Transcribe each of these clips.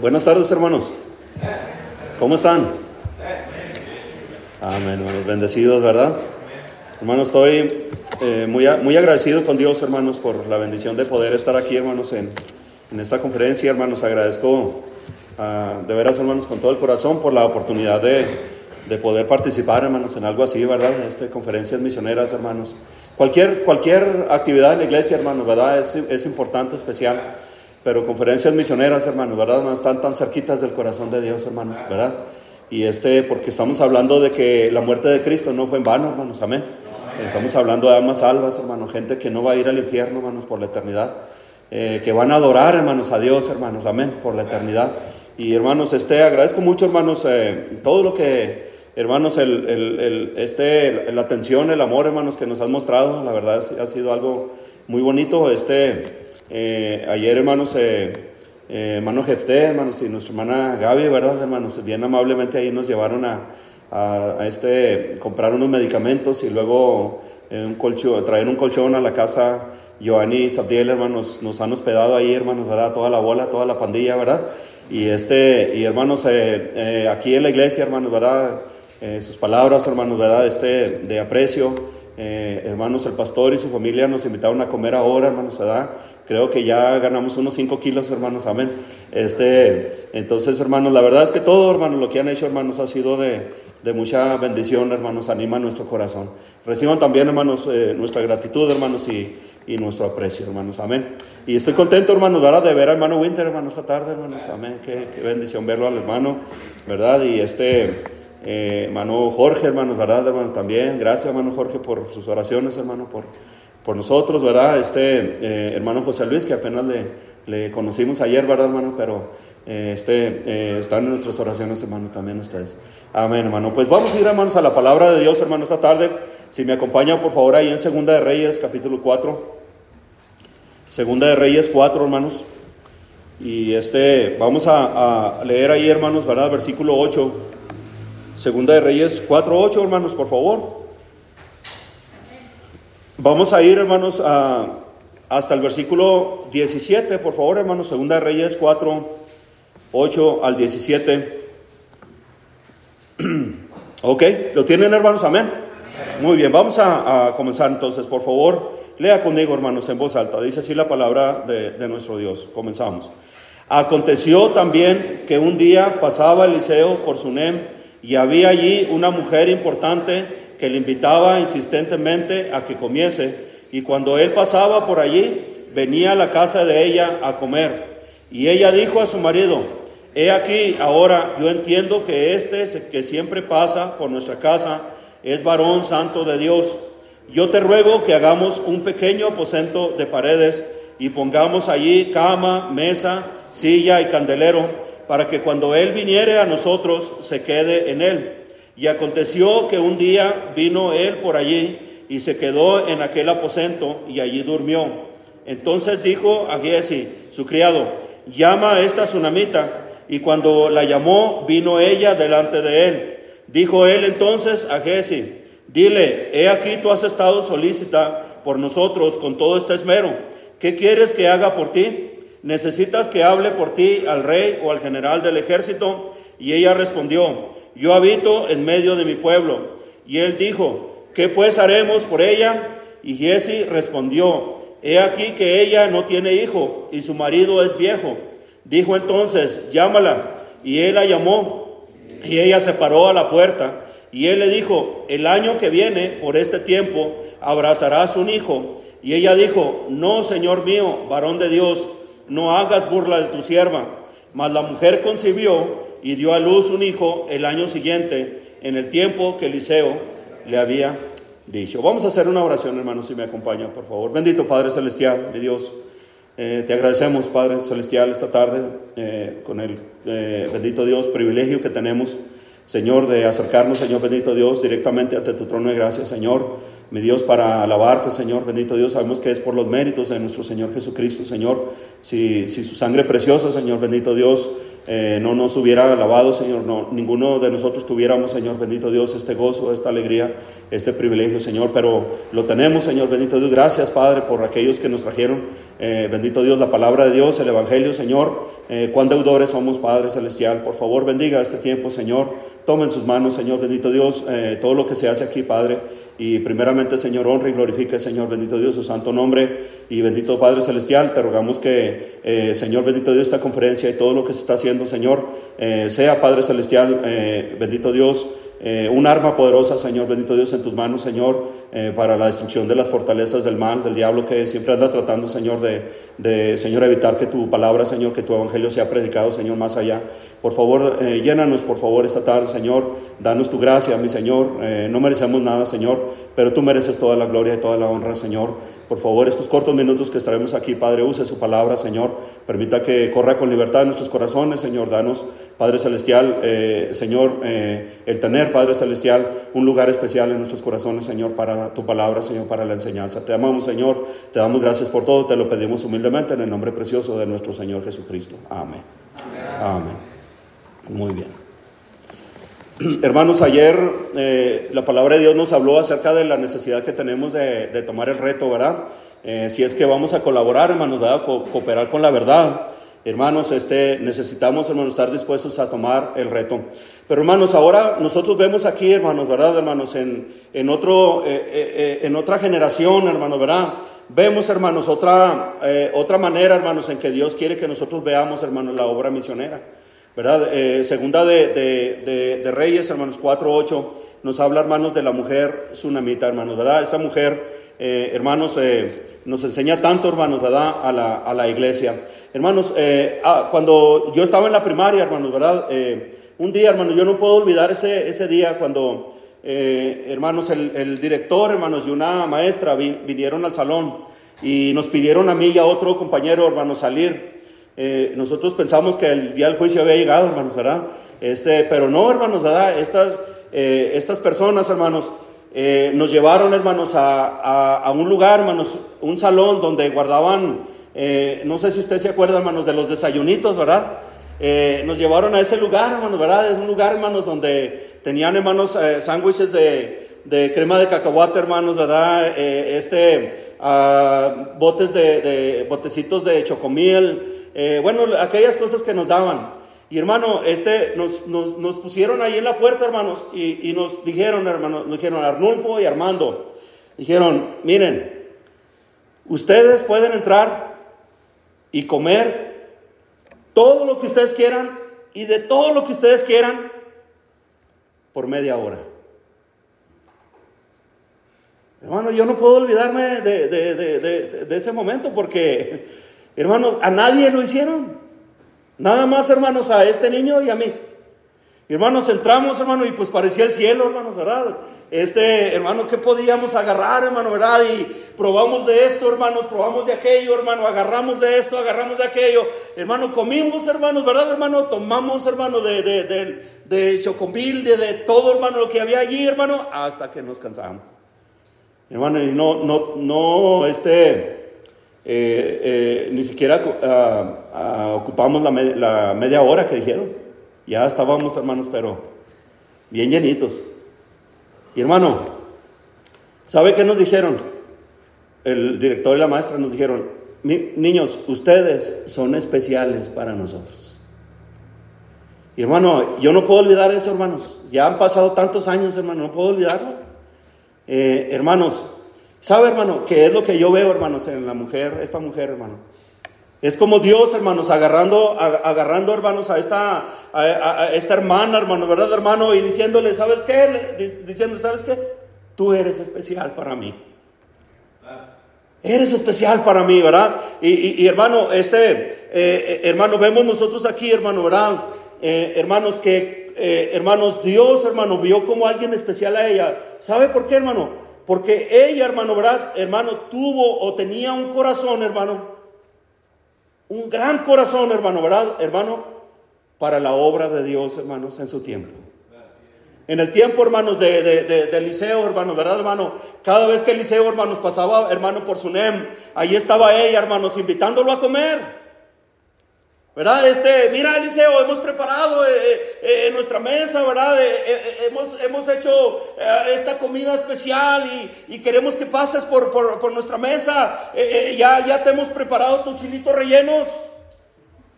Buenas tardes, hermanos. ¿Cómo están? Amén, hermanos. Bendecidos, ¿verdad? Hermanos, estoy eh, muy, muy agradecido con Dios, hermanos, por la bendición de poder estar aquí, hermanos, en, en esta conferencia. Hermanos, agradezco ah, de veras, hermanos, con todo el corazón por la oportunidad de, de poder participar, hermanos, en algo así, ¿verdad? En estas conferencias misioneras, hermanos. Cualquier, cualquier actividad en la iglesia, hermanos, ¿verdad? Es, es importante, especial. Pero conferencias misioneras, hermanos, ¿verdad? No están tan cerquitas del corazón de Dios, hermanos, ¿verdad? Y este, porque estamos hablando de que la muerte de Cristo no fue en vano, hermanos, amén. Estamos hablando de almas salvas, hermanos, gente que no va a ir al infierno, hermanos, por la eternidad. Eh, que van a adorar, hermanos, a Dios, hermanos, amén, por la eternidad. Y hermanos, este, agradezco mucho, hermanos, eh, todo lo que, hermanos, el, este, la atención, el amor, hermanos, que nos han mostrado, la verdad ha sido algo muy bonito. Este, eh, ayer, hermanos, eh, eh, hermano Jefté, hermanos, y nuestra hermana Gaby, ¿verdad, hermanos? Bien amablemente ahí nos llevaron a, a, este, comprar unos medicamentos y luego un colchón, traer un colchón a la casa. Giovanni y Sabdiel, hermanos, nos han hospedado ahí, hermanos, ¿verdad? Toda la bola, toda la pandilla, ¿verdad? Y, este, y hermanos, aquí en la iglesia, hermanos, ¿verdad? sus palabras, hermanos, ¿verdad? Este, de aprecio. Hermanos, el pastor y su familia nos invitaron a comer ahora, hermanos, ¿verdad? Creo que ya ganamos unos 5 kilos, hermanos, amén. Este, entonces, hermanos, la verdad es que todo, hermanos, lo que han hecho, hermanos, ha sido de, de mucha bendición, hermanos, anima nuestro corazón. Reciban también, hermanos, eh, nuestra gratitud, hermanos, y, y, nuestro aprecio, hermanos, amén. Y estoy contento, hermanos, ¿verdad? De ver al hermano Winter, hermanos, esta tarde, hermanos, amén. Qué, qué bendición verlo al hermano, ¿verdad? Y este, eh, hermano Jorge, hermanos, ¿verdad, hermano? También, gracias, hermano Jorge, por sus oraciones, hermano, por por nosotros, ¿verdad? Este eh, hermano José Luis, que apenas le, le, conocimos ayer, ¿verdad, hermano? Pero eh, este, eh, están en nuestras oraciones, hermano, también ustedes. Amén, hermano. Pues vamos a ir, hermanos, a la palabra de Dios, hermano, esta tarde. Si me acompañan, por favor, ahí en Segunda de Reyes, capítulo 4. Segunda de Reyes 4, hermanos. Y este, vamos a, a leer ahí, hermanos, ¿verdad? Versículo 8. Segunda de Reyes 4, 8, hermanos, por favor. Vamos a ir, hermanos, a, hasta el versículo 17, por favor, hermanos, Segunda Reyes 4, 8 al 17. ok, ¿lo tienen, hermanos? Amén. Muy bien, vamos a, a, comenzar entonces, por favor, lea conmigo, hermanos, en voz alta. Dice así la palabra de, de nuestro Dios. Comenzamos. Aconteció también que un día pasaba Eliseo por Sunem y había allí una mujer importante que le invitaba insistentemente a que comiese, y cuando él pasaba por allí, venía a la casa de ella a comer. Y ella dijo a su marido, he aquí, ahora yo entiendo que este que siempre pasa por nuestra casa es varón santo de Dios. Yo te ruego que hagamos un pequeño aposento de paredes y pongamos allí cama, mesa, silla y candelero, para que cuando Él viniere a nosotros se quede en Él. Y aconteció que un día vino él por allí y se quedó en aquel aposento y allí durmió. Entonces dijo a Giesi, su criado, llama a esta tsunamita. Y cuando la llamó, vino ella delante de él. Dijo él entonces a Giesi, dile, he aquí tú has estado solícita por nosotros con todo este esmero. ¿Qué quieres que haga por ti? ¿Necesitas que hable por ti al rey o al general del ejército? Y ella respondió, yo habito en medio de mi pueblo. Y él dijo, ¿qué pues haremos por ella? Y Jesse respondió, he aquí que ella no tiene hijo y su marido es viejo. Dijo entonces, llámala. Y él la llamó y ella se paró a la puerta. Y él le dijo, el año que viene, por este tiempo, abrazarás un hijo. Y ella dijo, no, Señor mío, varón de Dios, no hagas burla de tu sierva. Mas la mujer concibió y dio a luz un hijo el año siguiente, en el tiempo que Eliseo le había dicho. Vamos a hacer una oración, hermanos, si me acompañan, por favor. Bendito Padre Celestial, mi Dios. Eh, te agradecemos, Padre Celestial, esta tarde, eh, con el eh, bendito Dios, privilegio que tenemos, Señor, de acercarnos, Señor bendito Dios, directamente ante tu trono de gracia, Señor, mi Dios, para alabarte, Señor, bendito Dios, sabemos que es por los méritos de nuestro Señor Jesucristo, Señor, si, si su sangre preciosa, Señor, bendito Dios, eh, no nos hubiera alabado, Señor, no, ninguno de nosotros tuviéramos, Señor, bendito Dios, este gozo, esta alegría, este privilegio, Señor, pero lo tenemos, Señor, bendito Dios. Gracias, Padre, por aquellos que nos trajeron eh, bendito Dios, la palabra de Dios, el Evangelio, Señor. Eh, cuán deudores somos, Padre Celestial. Por favor, bendiga este tiempo, Señor. Toma en sus manos, Señor, bendito Dios, eh, todo lo que se hace aquí, Padre. Y primeramente, Señor, honra y glorifique, Señor, bendito Dios, su santo nombre. Y bendito Padre Celestial, te rogamos que, Señor, bendito Dios, esta conferencia y todo lo que se está haciendo, Señor, sea, Padre Celestial, bendito Dios. Eh, un arma poderosa, Señor, bendito Dios, en tus manos, Señor, eh, para la destrucción de las fortalezas del mal, del diablo que siempre anda tratando, Señor, de, de, Señor, evitar que tu palabra, Señor, que tu evangelio sea predicado, Señor, más allá. Por favor, eh, llénanos, por favor, esta tarde, Señor, danos tu gracia, mi Señor. no merecemos nada, Señor, pero tú mereces toda la gloria y toda la honra, Señor. Por favor, estos cortos minutos que estaremos aquí, Padre, use su palabra, Señor. Permita que corra con libertad en nuestros corazones, Señor. Danos, Padre Celestial, eh, Señor, eh, el tener, Padre Celestial, un lugar especial en nuestros corazones, Señor, para tu palabra, Señor, para la enseñanza. Te amamos, Señor. Te damos gracias por todo. Te lo pedimos humildemente en el nombre precioso de nuestro Señor Jesucristo. Amén. Amén. Muy bien. Hermanos, ayer eh, la palabra de Dios nos habló acerca de la necesidad que tenemos de, tomar el reto, ¿verdad? Eh, si es que vamos a colaborar, hermanos, ¿verdad? cooperar con la verdad. Hermanos, este, necesitamos, hermanos, estar dispuestos a tomar el reto. Pero, hermanos, ahora nosotros vemos aquí, hermanos, ¿verdad, hermanos? En, en, otro, eh, en otra generación, hermanos, ¿verdad? Vemos, hermanos, otra, otra manera, hermanos, en que Dios quiere que nosotros veamos, hermanos, la obra misionera. ¿verdad? Eh, segunda de, Reyes, hermanos 4.8, nos habla, hermanos, de la mujer tsunamita, hermanos, ¿verdad? Esa mujer, eh, hermanos, eh, nos enseña tanto, hermanos, ¿verdad? A la, a la iglesia. Hermanos, ah, cuando yo estaba en la primaria, hermanos, ¿verdad? un día, hermanos, yo no puedo olvidar ese, ese día cuando, hermanos, el, director, hermanos, y una maestra vinieron al salón y nos pidieron a mí y a otro compañero, hermanos, salir eh, nosotros pensamos que el día del juicio había llegado, hermanos, ¿verdad? Este, pero no, hermanos, ¿verdad? Estas, eh, estas personas, hermanos, eh, nos llevaron, hermanos, a, a, un lugar, hermanos, un salón donde guardaban, no sé si usted se acuerda, hermanos, de los desayunitos, ¿verdad? nos llevaron a ese lugar, hermanos, ¿verdad? Es un lugar, hermanos, donde tenían, hermanos, sándwiches de, de, crema de cacahuate, hermanos, ¿verdad? este, ah, botes de, botecitos de chocomiel, eh, bueno, aquellas cosas que nos daban. Y hermano, este, nos, nos, pusieron ahí en la puerta, hermanos, y, nos dijeron, hermanos, nos dijeron Arnulfo y Armando, dijeron, miren, ustedes pueden entrar y comer todo lo que ustedes quieran y de todo lo que ustedes quieran por media hora. Hermano, yo no puedo olvidarme de, de ese momento porque Hermanos, a nadie lo hicieron. Nada más, hermanos, a este niño y a mí. Hermanos, entramos, hermano, y pues parecía el cielo, hermanos, ¿verdad? Este, hermano, ¿qué podíamos agarrar, hermano, verdad? Y probamos de esto, hermanos, probamos de aquello, hermano, agarramos de esto, agarramos de aquello. Hermano, comimos, hermanos, ¿verdad, hermano? Tomamos, hermano, de, de, de, de de, todo, hermano, lo que había allí, hermano, hasta que nos cansamos. Hermano, y no, no, no, este, eh, eh, ni siquiera ah, ah, ocupamos la, media hora que dijeron. Ya estábamos, hermanos, pero bien llenitos. Y hermano, ¿sabe qué nos dijeron? El director y la maestra nos dijeron, niños, ustedes son especiales para nosotros. Y hermano, yo no puedo olvidar eso, hermanos. Ya han pasado tantos años, hermano, no puedo olvidarlo. Eh, hermanos, ¿Sabe, hermano? Que es lo que yo veo, hermanos, en la mujer, esta mujer, hermano. Es como Dios, hermanos, agarrando, agarrando, hermanos, a esta, a, esta hermana, hermano, ¿verdad, hermano? Y diciéndole, ¿sabes qué? Diciéndole, ¿sabes qué? Tú eres especial para mí. Eres especial para mí, ¿verdad? Y, hermano, este, eh, eh, hermano, vemos nosotros aquí, hermano, ¿verdad? Eh, hermanos, que, hermanos, Dios, hermano, vio como alguien especial a ella. ¿Sabe por qué, hermano? Porque ella, hermano, ¿verdad? Hermano, tuvo o tenía un corazón, hermano. Un gran corazón, hermano, ¿verdad? Hermano, para la obra de Dios, hermanos, en su tiempo. En el tiempo, hermanos, de, de, de, Eliseo, hermano, ¿verdad, hermano? Cada vez que Eliseo, hermanos, pasaba, hermano, por su nem, ahí estaba ella, hermanos, invitándolo a comer. ¿Verdad? Este, mira, Eliseo, hemos preparado eh, eh, nuestra mesa, ¿verdad? Eh, hemos, hemos hecho esta comida especial y, queremos que pases por, por, nuestra mesa. ya, ya te hemos preparado tus chilitos rellenos.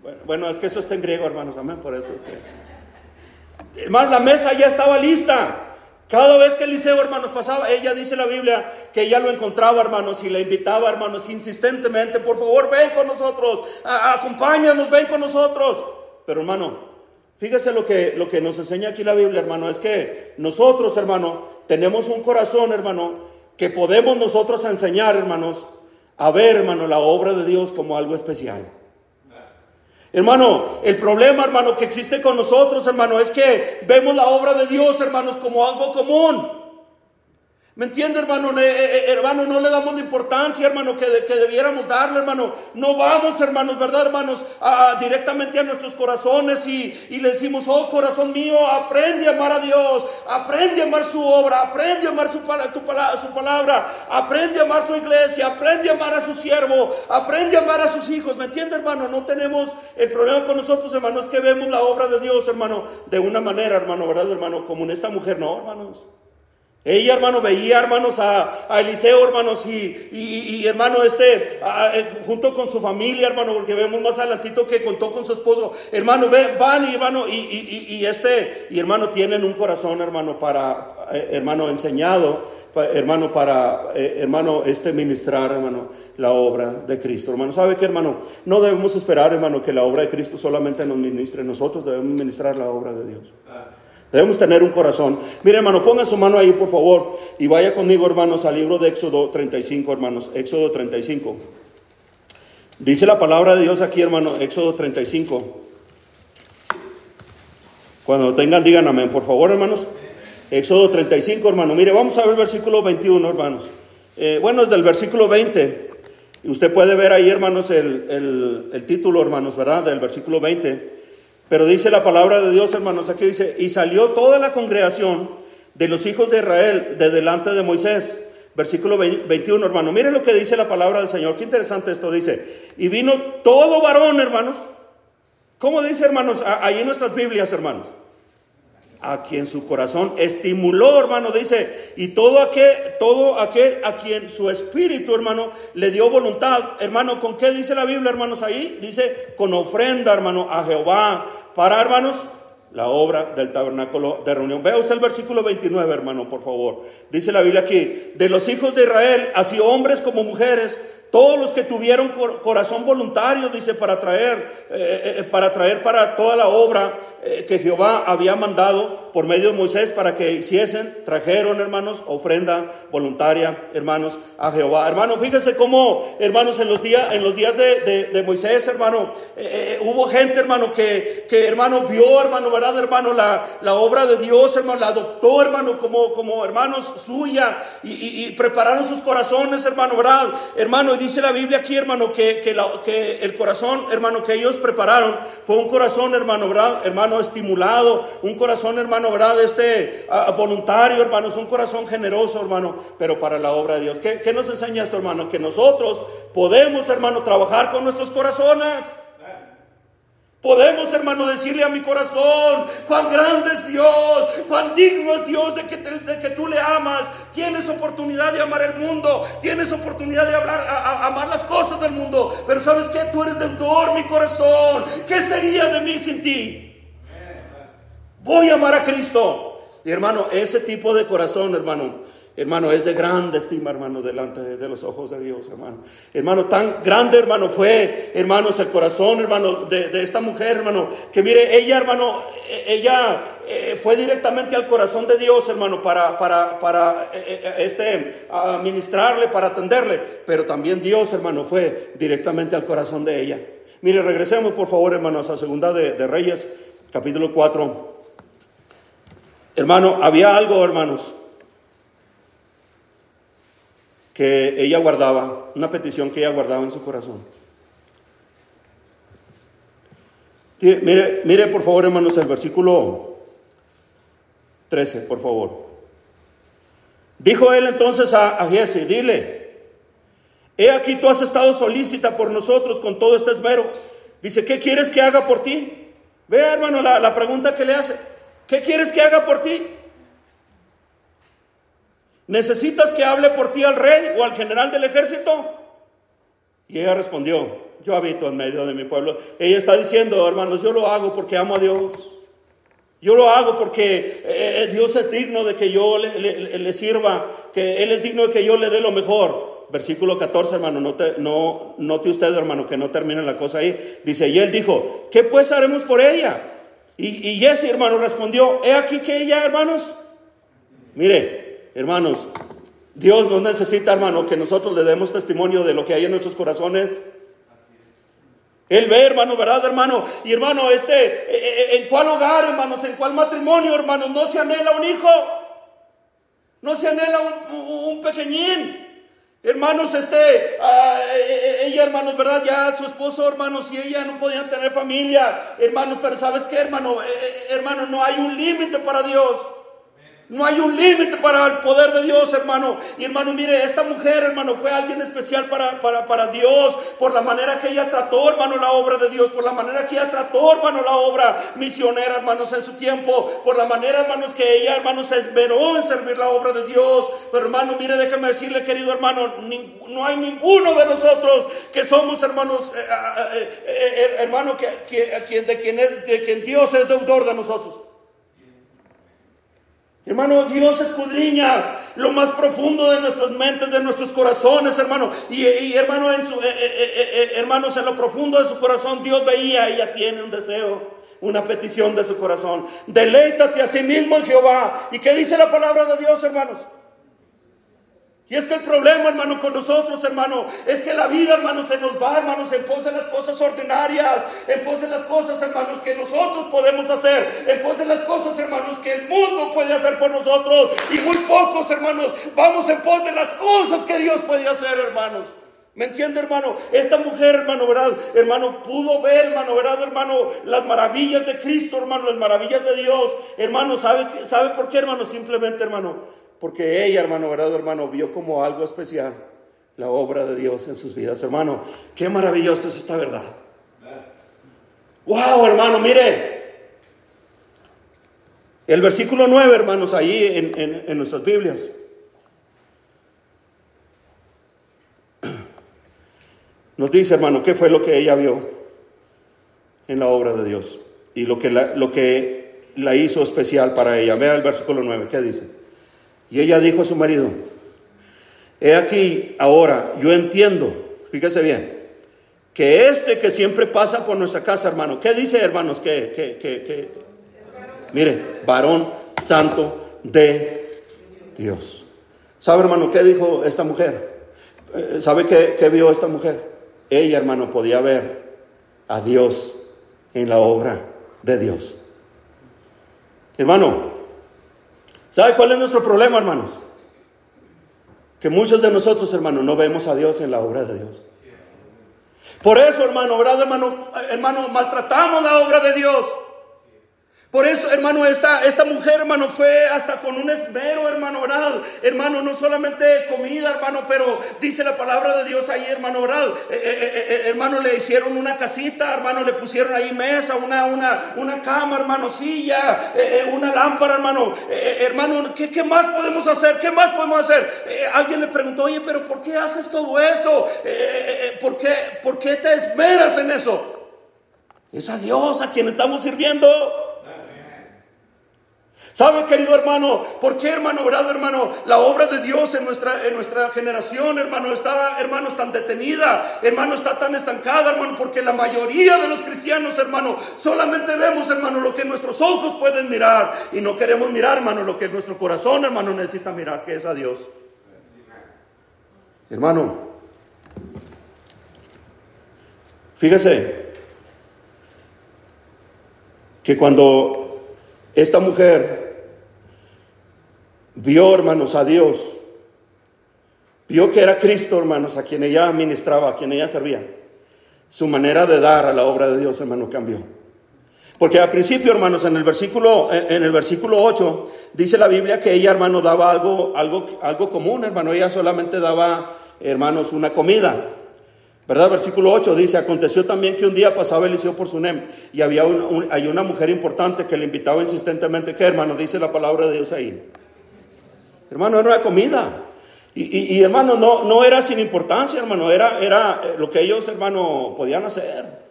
Bueno, bueno, es que eso está en griego, hermanos, amén, por eso es que... Hermanos, la mesa ya estaba lista. Cada vez que Eliseo, hermanos, pasaba, ella dice la Biblia que ella lo encontraba, hermanos, y le invitaba, hermanos, insistentemente, por favor, ven con nosotros, acompáñanos, ven con nosotros. Pero, hermano, fíjese lo que, lo que nos enseña aquí la Biblia, hermano, es que nosotros, hermano, tenemos un corazón, hermano, que podemos nosotros enseñar, hermanos, a ver, hermano, la obra de Dios como algo especial. Hermano, el problema, hermano, que existe con nosotros, hermano, es que vemos la obra de Dios, hermanos, como algo común. ¿Me entiende, hermano? Eh, eh, hermano, no le damos la importancia, hermano, que, que debiéramos darle, hermano. No vamos, hermanos, ¿verdad, hermanos? directamente a nuestros corazones y, le decimos, oh corazón mío, aprende a amar a Dios, aprende a amar su obra, aprende a amar su, su palabra, aprende a amar su iglesia, aprende a amar a su siervo, aprende a amar a sus hijos. ¿Me entiende, hermano? No tenemos el problema con nosotros, hermanos, que vemos la obra de Dios, hermano, de una manera, hermano, ¿verdad, hermano? Como en esta mujer, no, hermanos. Ella, hermano, veía, hermanos, a, Eliseo, hermanos, y, y, hermano, este, junto con su familia, hermano, porque vemos más adelantito que contó con su esposo. Hermano, van y, hermano, y, y, este, y hermano, tienen un corazón, hermano, para, eh, hermano, enseñado, hermano, para, eh, hermano, este, ministrar, hermano, la obra de Cristo. Hermano, ¿sabe qué, hermano? No debemos esperar, hermano, que la obra de Cristo solamente nos ministre. Nosotros debemos ministrar la obra de Dios. Debemos tener un corazón. Mire, hermano, ponga su mano ahí, por favor, y vaya conmigo, hermanos, al libro de Éxodo 35, hermanos. Éxodo 35. Dice la palabra de Dios aquí, hermano, Éxodo 35. Cuando lo tengan, digan amén, por favor, hermanos. Éxodo 35, hermano. Mire, vamos a ver el versículo 21, hermanos. Eh, bueno, es del versículo 20. Y usted puede ver ahí, hermanos, el, el título, hermanos, ¿verdad? Del versículo 20. Pero dice la palabra de Dios, hermanos, aquí dice, y salió toda la congregación de los hijos de Israel de delante de Moisés. Versículo 21, hermano. Miren lo que dice la palabra del Señor. Qué interesante esto dice. Y vino todo varón, hermanos. ¿Cómo dice, hermanos? Ahí en nuestras Biblias, hermanos a quien su corazón estimuló, hermano, dice, y todo aquel, todo aquel a quien su espíritu, hermano, le dio voluntad, hermano, ¿con qué dice la Biblia, hermanos, ahí? Dice, con ofrenda, hermano, a Jehová, para, hermanos, la obra del tabernáculo de reunión. Vea usted el versículo 29, hermano, por favor. Dice la Biblia aquí, de los hijos de Israel, así hombres como mujeres, todos los que tuvieron corazón voluntario, dice, para traer, eh, eh, eh, para traer para toda la obra que Jehová había mandado por medio de Moisés para que hiciesen, trajeron, hermanos, ofrenda voluntaria, hermanos, a Jehová. Hermano, fíjense cómo, hermanos, en los días, en los días de, Moisés, hermano, hubo gente, hermano, que, que, hermano, vio, hermano, ¿verdad, hermano? La, la obra de Dios, hermano, la adoptó, hermano, como, como hermanos suya y, y prepararon sus corazones, hermano, ¿verdad? Hermano, dice la Biblia aquí, hermano, que, que, el corazón, hermano, que ellos prepararon fue un corazón, hermano. Hermano, estimulado, un corazón, hermano, ¿verdad? Este, voluntario, hermano, es un corazón generoso, hermano, pero para la obra de Dios. ¿Qué, ¿Qué nos enseña esto, hermano? Que nosotros podemos, hermano, trabajar con nuestros corazones. Podemos, hermano, decirle a mi corazón, cuán grande es Dios, cuán digno es Dios de que, de que tú le amas. Tienes oportunidad de amar el mundo, tienes oportunidad de hablar, amar las cosas del mundo. Pero sabes que tú eres deudor, mi corazón. ¿Qué sería de mí sin ti? Voy a amar a Cristo. Y hermano, ese tipo de corazón, hermano, Hermano, es de grande estima, hermano, delante de, los ojos de Dios, hermano. Hermano, tan grande, hermano, fue, hermanos, el corazón, hermano, de, esta mujer, hermano, que mire, ella, hermano, e, ella eh, fue directamente al corazón de Dios, hermano, para, para, para eh, eh, este, administrarle, para atenderle. Pero también Dios, hermano, fue directamente al corazón de ella. Mire, regresemos, por favor, hermanos, a Segunda de, de Reyes, capítulo 4. Hermano, había algo, hermanos que ella guardaba, una petición que ella guardaba en su corazón. Mire, mire por favor, hermanos, el versículo 13, por favor. Dijo él entonces a, a Jesse, dile, he aquí tú has estado solícita por nosotros con todo este esmero Dice, ¿qué quieres que haga por ti? Vea, hermano, la, la pregunta que le hace. ¿Qué quieres que haga por ti? ¿Necesitas que hable por ti al rey o al general del ejército? Y ella respondió, yo habito en medio de mi pueblo. Ella está diciendo, hermanos, yo lo hago porque amo a Dios. Yo lo hago porque eh, eh, Dios es digno de que yo le, sirva, que Él es digno de que yo le dé lo mejor. Versículo 14, hermano, no no, note usted, hermano, que no termine la cosa ahí. Dice, y él dijo, ¿qué pues haremos por ella? Y, y Jesse, hermano, respondió, he aquí que ella, hermanos, mire, hermanos, Dios nos necesita, hermano, que nosotros le demos testimonio de lo que hay en nuestros corazones. Él ve, hermano, ¿verdad, hermano? Y hermano, este, eh, eh, ¿en cuál hogar, hermanos? ¿En cuál matrimonio, hermanos? No se anhela un hijo. No se anhela un, pequeñín. Hermanos, este, eh, ella, hermanos, ¿verdad? Ya su esposo, hermanos, y ella no podían tener familia, hermanos, pero ¿sabes qué, hermano? hermano, no hay un límite para Dios. No hay un límite para el poder de Dios, hermano. Y hermano, mire, esta mujer, hermano, fue alguien especial para, para, para, Dios, por la manera que ella trató, hermano, la obra de Dios, por la manera que ella trató, hermano, la obra misionera, hermanos, en su tiempo, por la manera, hermanos, que ella, hermano, se esmeró en servir la obra de Dios. Pero, hermano, mire, déjeme decirle, querido hermano, no hay ninguno de nosotros que somos, hermanos, eh, eh, eh, hermano, que, de, quien es, de quien Dios es deudor de nosotros. Hermano, Dios escudriña lo más profundo de nuestras mentes, de nuestros corazones, hermano. Y, hermano, en su, eh, eh, eh, hermanos, en lo profundo de su corazón, Dios veía, ella tiene un deseo, una petición de su corazón. Deleítate a sí mismo en Jehová. ¿Y qué dice la palabra de Dios, hermanos? Y es que el problema, hermano, con nosotros, hermano, es que la vida, hermano, se nos va, hermanos, en pos de las cosas ordinarias, en pos de las cosas, hermanos, que nosotros podemos hacer, en pos de las cosas, hermanos, que el mundo puede hacer por nosotros. Y muy pocos, hermanos, vamos en pos de las cosas que Dios puede hacer, hermanos. ¿Me entiende, hermano? Esta mujer, hermano, ¿verdad? Hermano, pudo ver, hermano, ¿verdad, hermano? Las maravillas de Cristo, hermano, las maravillas de Dios. Hermano, ¿sabe, ¿sabe por qué, hermano? Simplemente, hermano, porque ella, hermano, ¿verdad, hermano? Vio como algo especial la obra de Dios en sus vidas. Hermano, qué maravillosa es esta verdad. Wow, hermano, mire. El versículo 9, hermanos, ahí en, en nuestras Biblias. Nos dice, hermano, qué fue lo que ella vio en la obra de Dios y lo que la, lo que la hizo especial para ella. Vea el versículo 9, ¿qué dice? Y ella dijo a su marido, he aquí ahora, yo entiendo, fíjese bien, que este que siempre pasa por nuestra casa, hermano, ¿qué dice, hermanos? Que, que, que, mire, varón santo de Dios. ¿Sabe, hermano, qué dijo esta mujer? Eh, ¿Sabe qué vio esta mujer? Ella, hermano, podía ver a Dios en la obra de Dios. Hermano, ¿Sabe cuál es nuestro problema, hermanos? Que muchos de nosotros, hermanos, no vemos a Dios en la obra de Dios. Por eso, hermano, ¿verdad, hermano? Hermano, maltratamos la obra de Dios. Por eso, hermano, esta, esta mujer, hermano, fue hasta con un esmero, hermano, ¿verdad? Hermano, no solamente comida, hermano, pero dice la palabra de Dios ahí, hermano, ¿verdad? Eh, eh, eh, hermano, le hicieron una casita, hermano, le pusieron ahí mesa, una, una, una cama, hermano, silla, una lámpara, hermano. hermano, ¿qué, ¿qué, más podemos hacer? ¿Qué más podemos hacer? alguien le preguntó, oye, pero ¿por qué haces todo eso? ¿por, qué, ¿Por qué te esmeras en eso? Es a Dios a quien estamos sirviendo. ¿Sabe, querido hermano? ¿Por qué, hermano, verdad, hermano? La obra de Dios en nuestra, en nuestra generación, hermano, está, hermano, tan detenida, hermano, está tan estancada, hermano, porque la mayoría de los cristianos, hermano, solamente vemos, hermano, lo que nuestros ojos pueden mirar y no queremos mirar, hermano, lo que nuestro corazón, hermano, necesita mirar, que es a Dios. Hermano, fíjese que cuando esta mujer vio, hermanos, a Dios. Vio que era Cristo, hermanos, a quien ella ministraba, a quien ella servía. Su manera de dar a la obra de Dios, hermano, cambió. Porque al principio, hermanos, en el versículo, en el versículo 8, dice la Biblia que ella, hermano, daba algo, algo, algo común, hermano. Ella solamente daba, hermanos, una comida. ¿Verdad? Versículo 8 dice, aconteció también que un día pasaba Eliseo por Sunem y había hay una mujer importante que le invitaba insistentemente, ¿qué hermano? Dice la palabra de Dios ahí. Hermano, era una comida. Y, hermano, no, no era sin importancia, hermano, era, era eh, lo que ellos, hermano, podían hacer.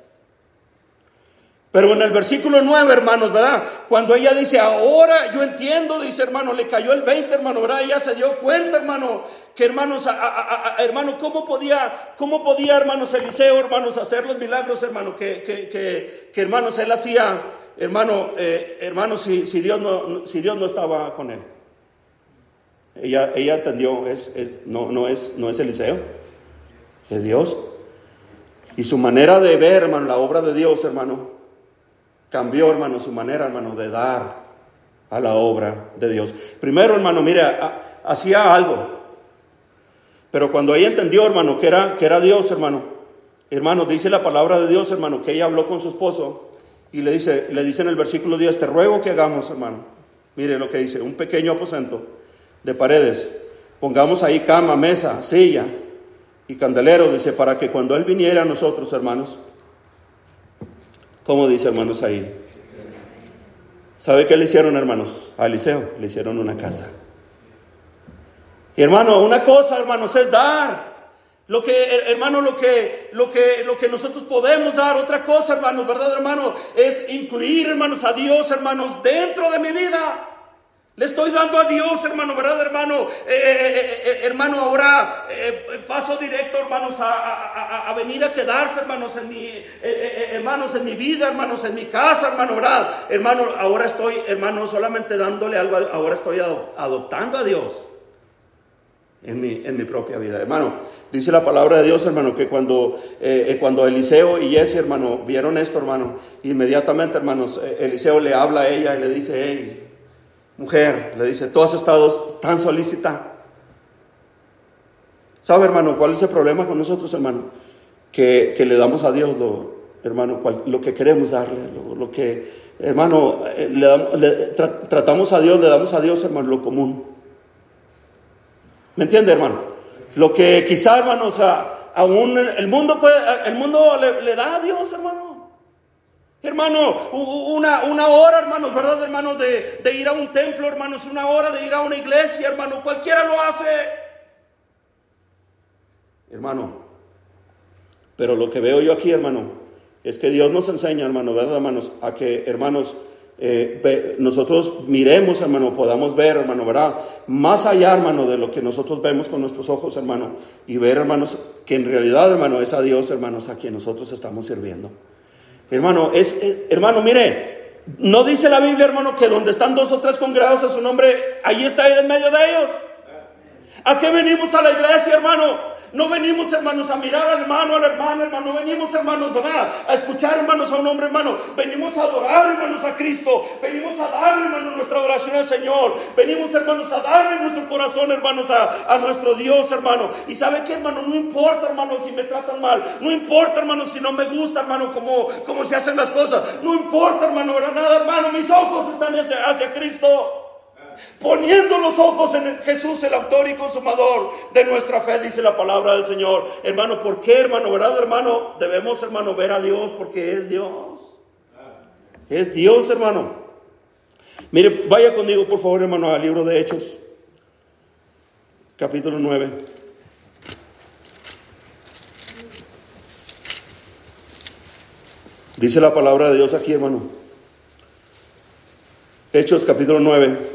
Pero en el versículo 9, hermanos, ¿verdad? Cuando ella dice, ahora yo entiendo, dice hermano, le cayó el 20, hermano, ¿verdad? Ella se dio cuenta, hermano, que hermanos, hermano, ¿cómo podía, cómo podía, hermanos, Eliseo, hermanos, hacer los milagros, hermano, que, que, que, hermanos, él hacía, hermano, eh, hermano, si, si, Dios no, si Dios no estaba con él. Ella, ella entendió, es, es, no, no, es, no es Eliseo, es Dios. Y su manera de ver, hermano, la obra de Dios, hermano, cambió, hermano, su manera, hermano, de dar a la obra de Dios. Primero, hermano, mire, hacía algo. Pero cuando ella entendió, hermano, que era, que era Dios, hermano, hermano, dice la palabra de Dios, hermano, que ella habló con su esposo y le dice, le dice en el versículo 10, te ruego que hagamos, hermano. Mire lo que dice, un pequeño aposento de paredes. Pongamos ahí cama, mesa, silla y candelero, dice, para que cuando Él viniera a nosotros, hermanos, ¿Cómo dice hermanos ahí? ¿Sabe qué le hicieron hermanos? A Eliseo le hicieron una casa. Y hermano, una cosa hermanos es dar. Lo que, hermano, lo que, lo que, lo que nosotros podemos dar, otra cosa, hermanos, ¿verdad, hermano? Es incluir, hermanos, a Dios, hermanos, dentro de mi vida. Le estoy dando a Dios, hermano, ¿verdad, hermano? Eh, eh, eh, hermano, ahora paso directo, hermanos, a, venir a quedarse, hermanos, en mi, hermanos, en mi vida, hermanos, en mi casa, hermano, ¿verdad? Hermano, ahora estoy, hermano, solamente dándole algo, ahora estoy adoptando a Dios en mi, en mi propia vida. Hermano, dice la palabra de Dios, hermano, que cuando, cuando Eliseo y Jesse, hermano, vieron esto, hermano, inmediatamente, hermanos, Eliseo le habla a ella y le dice, hey, Mujer, le dice, tú has estado tan solícita. ¿Sabe, hermano, cuál es el problema con nosotros, hermano? Que, le damos a Dios lo, hermano, lo que queremos darle, lo, que, hermano, eh, le, tratamos a Dios, le damos a Dios, hermano, lo común. ¿Me entiende, hermano? Lo que quizá, hermano, o sea, aún el mundo puede, el mundo le da a Dios, hermano. Hermano, una, una hora, hermanos, ¿verdad, hermanos? De, de ir a un templo, hermanos, una hora de ir a una iglesia, hermano, cualquiera lo hace. Hermano, pero lo que veo yo aquí, hermano, es que Dios nos enseña, hermano, ¿verdad, hermanos? A que, hermanos, eh, nosotros miremos, hermano, podamos ver, hermano, ¿verdad? Más allá, hermano, de lo que nosotros vemos con nuestros ojos, hermano, y ver, hermanos, que en realidad, hermano, es a Dios, hermanos, a quien nosotros estamos sirviendo. Hermano, es, hermano, mire, no dice la Biblia, hermano, que donde están dos o tres congregados a su nombre, ahí está Él en medio de ellos. ¿A qué venimos a la iglesia, hermano? No venimos, hermanos, a mirar al hermano, al hermano, hermano. Venimos, hermanos, ¿verdad? A escuchar, hermanos, a un hombre, hermano. Venimos a adorar, hermanos, a Cristo. Venimos a darle, hermanos, nuestra oración al Señor. Venimos, hermanos, a darle nuestro corazón, hermanos, a, nuestro Dios, hermano. Y sabe qué, hermano, no importa, hermano, si me tratan mal. No importa, hermano, si no me gusta, hermano, cómo, cómo se hacen las cosas. No importa, hermano, nada, hermano. Mis ojos están hacia Cristo poniendo los ojos en Jesús, el autor y consumador de nuestra fe, dice la palabra del Señor. Hermano, ¿por qué, hermano? ¿Verdad, hermano? Debemos, hermano, ver a Dios porque es Dios. Es Dios, hermano. Mire, vaya conmigo, por favor, hermano, al libro de Hechos, capítulo 9. Dice la palabra de Dios aquí, hermano. Hechos capítulo 9.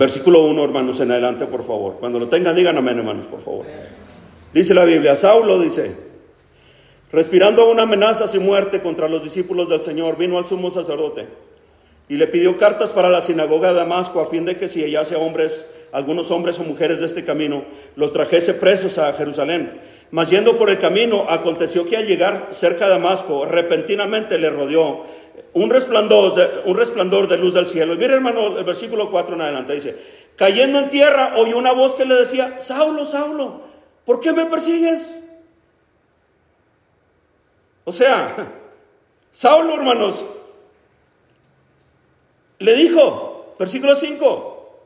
Versículo 1, hermanos, en adelante, por favor. Cuando lo tengan, digan amén, hermanos, por favor. Dice la Biblia, Saulo dice, respirando una amenaza sin muerte contra los discípulos del Señor, vino al sumo sacerdote y le pidió cartas para la sinagoga de Damasco a fin de que si hallase hombres, algunos hombres o mujeres de este camino, los trajese presos a Jerusalén. Mas yendo por el camino, aconteció que al llegar cerca de Damasco, repentinamente le rodeó un resplandor, un resplandor de luz del cielo. Mire hermano, el versículo 4 en adelante dice, cayendo en tierra, oyó una voz que le decía, Saulo, Saulo, ¿por qué me persigues? O sea, Saulo, hermanos, le dijo, versículo 5,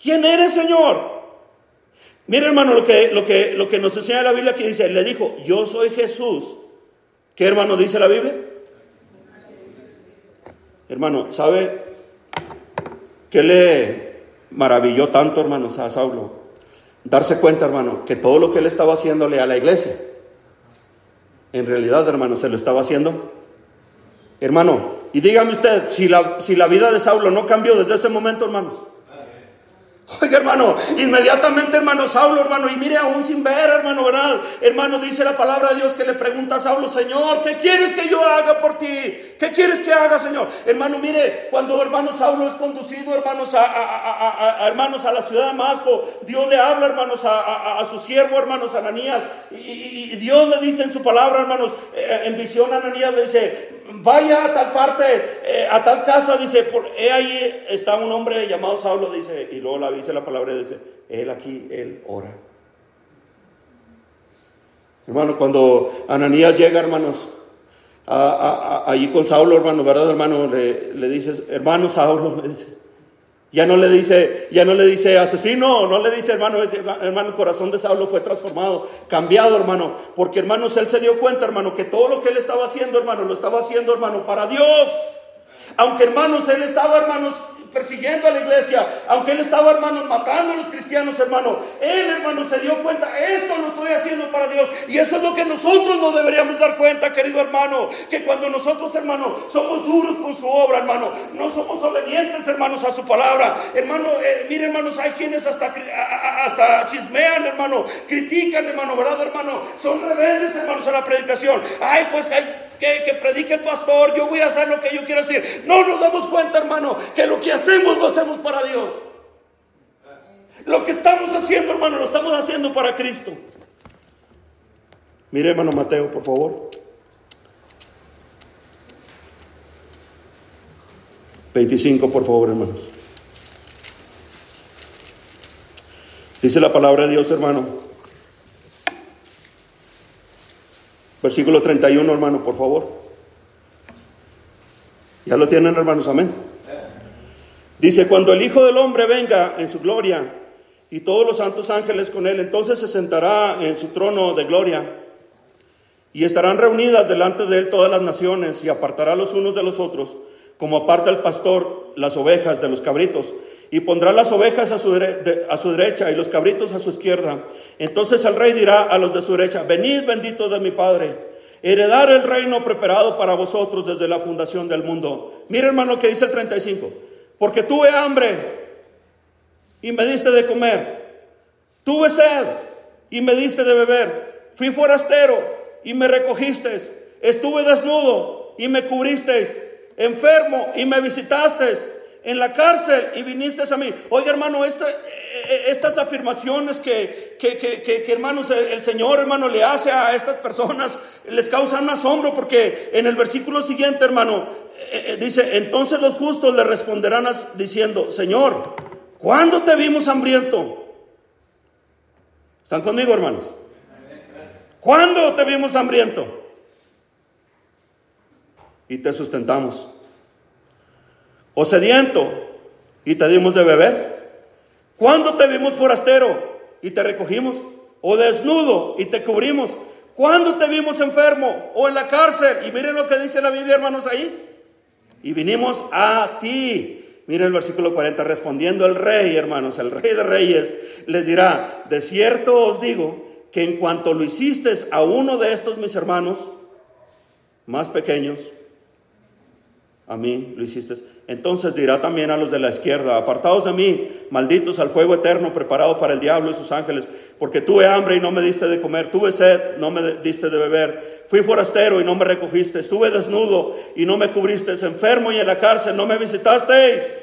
¿quién eres, Señor? Mire hermano lo que, lo, que, lo que nos enseña la Biblia que dice, le dijo, yo soy Jesús. ¿Qué hermano dice la Biblia? Hermano, ¿sabe qué le maravilló tanto, hermanos, a Saulo? Darse cuenta, hermano, que todo lo que él estaba haciéndole a la iglesia, en realidad, hermano, se lo estaba haciendo. Hermano, y dígame usted, si la, si la vida de Saulo no cambió desde ese momento, hermanos. Oiga, hermano, inmediatamente, hermano Saulo, hermano, y mire aún sin ver, hermano, ¿verdad? Hermano, dice la palabra de Dios que le pregunta a Saulo, Señor, ¿qué quieres que yo haga por ti? ¿Qué quieres que haga, Señor? Hermano, mire, cuando hermano Saulo es conducido, hermanos, a, hermanos, a la ciudad de Damasco, Dios le habla, hermanos, a, su siervo, hermanos, Ananías, y, Dios le dice en su palabra, hermanos, eh, en visión Ananías le dice, vaya a tal parte, eh, a tal casa, dice, por, ahí está un hombre llamado Saulo, dice, y luego la dice la palabra dice, él aquí, él ora. Hermano, cuando Ananías llega, hermanos, allí con Saulo, hermano, ¿verdad, hermano? Le, le dices, hermano Saulo, le dice, ya no le dice, ya no le dice asesino, no le dice hermano, hermano, el corazón de Saulo fue transformado, cambiado, hermano, porque hermanos, él se dio cuenta, hermano, que todo lo que él estaba haciendo, hermano, lo estaba haciendo, hermano, para Dios. Aunque hermanos, él estaba, hermanos, persiguiendo a la iglesia, aunque él estaba, hermanos, matando a los cristianos, hermano, él, hermano, se dio cuenta, esto lo estoy haciendo para Dios. Y eso es lo que nosotros nos deberíamos dar cuenta, querido hermano, que cuando nosotros, hermano, somos duros con su obra, hermano, no somos obedientes, hermanos, a su palabra. Hermano, eh, mire, hermanos, hay quienes hasta, hasta chismean, hermano, critican, hermano, ¿verdad, hermano? Son rebeldes, hermanos, a la predicación. Ay, pues hay que, predique el pastor, yo voy a hacer lo que yo quiero decir. No nos damos cuenta, hermano, que lo que hacemos lo hacemos para Dios. Lo que estamos haciendo, hermano, lo estamos haciendo para Cristo. Mire, hermano Mateo, por favor. 25, por favor, hermanos. Dice la palabra de Dios, hermano. Versículo 31, hermano, por favor. Ya lo tienen, hermanos, amén. Dice, cuando el Hijo del Hombre venga en su gloria y todos los santos ángeles con él, entonces se sentará en su trono de gloria y estarán reunidas delante de él todas las naciones y apartará los unos de los otros, como aparta el pastor las ovejas de los cabritos y pondrá las ovejas a su, derecha y los cabritos a su izquierda. Entonces el rey dirá a los de su derecha, venid benditos de mi Padre, heredar el reino preparado para vosotros desde la fundación del mundo. Mira hermano que dice el 35, porque tuve hambre y me diste de comer, tuve sed y me diste de beber, fui forastero y me recogisteis, estuve desnudo y me cubristeis, enfermo y me visitasteis en la cárcel y viniste a mí. Oiga, hermano, eh, eh, estas afirmaciones que, que, hermanos, el, Señor, hermano, le hace a estas personas, les causan asombro porque en el versículo siguiente, hermano, eh, dice, entonces los justos le responderán diciendo, Señor, ¿cuándo te vimos hambriento? ¿Están conmigo, hermanos? ¿Cuándo te vimos hambriento? Y te sustentamos o sediento y te dimos de beber? ¿Cuándo te vimos forastero y te recogimos? ¿O desnudo y te cubrimos? ¿Cuándo te vimos enfermo o en la cárcel? Y miren lo que dice la Biblia, hermanos, ahí. Y vinimos a ti. Miren el versículo 40, respondiendo el rey, hermanos, el rey de reyes, les dirá, de cierto os digo que en cuanto lo hiciste a uno de estos mis hermanos, más pequeños, a mí lo hiciste. Entonces dirá también a los de la izquierda, apartados de mí, malditos al fuego eterno preparado para el diablo y sus ángeles, porque tuve hambre y no me diste de comer, tuve sed, no me diste de beber, fui forastero y no me recogiste, estuve desnudo y no me cubriste, enfermo y en la cárcel, no me visitasteis.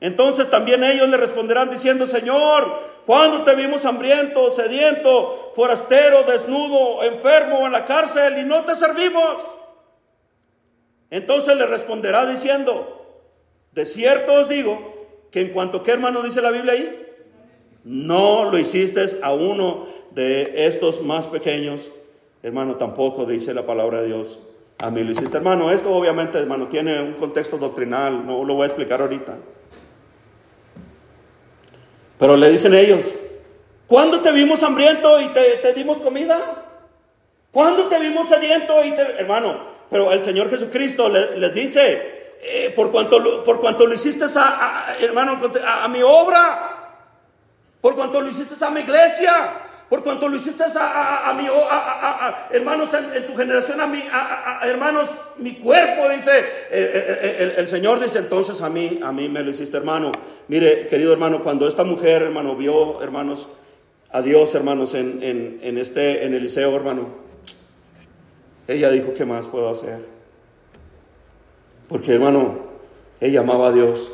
Entonces también ellos le responderán diciendo, Señor, ¿cuándo te vimos hambriento, sediento, forastero, desnudo, enfermo en la cárcel y no te servimos? Entonces le responderá diciendo, de cierto os digo que en cuanto que hermano dice la Biblia ahí, no lo hiciste a uno de estos más pequeños, hermano, tampoco dice la palabra de Dios. A mí lo hiciste, hermano. Esto obviamente, hermano, tiene un contexto doctrinal, no lo voy a explicar ahorita. Pero le dicen ellos, ¿cuándo te vimos hambriento y te, dimos comida? ¿Cuándo te vimos sediento y te... Hermano, pero el Señor Jesucristo les dice, eh, por, cuanto, por cuanto lo hiciste a, hermano, a mi obra, por cuanto lo hiciste a mi iglesia, por cuanto lo hiciste a, a, mi, hermanos en, tu generación, a mi, hermanos, mi cuerpo, dice, eh, eh, eh, el, Señor dice, entonces a mí, a mí me lo hiciste, hermano. Mire, querido hermano, cuando esta mujer, hermano, vio, hermanos, a Dios, hermanos, en, en, en este, en Eliseo, hermano, ella dijo, ¿qué más puedo hacer? Porque, hermano, ella amaba a Dios.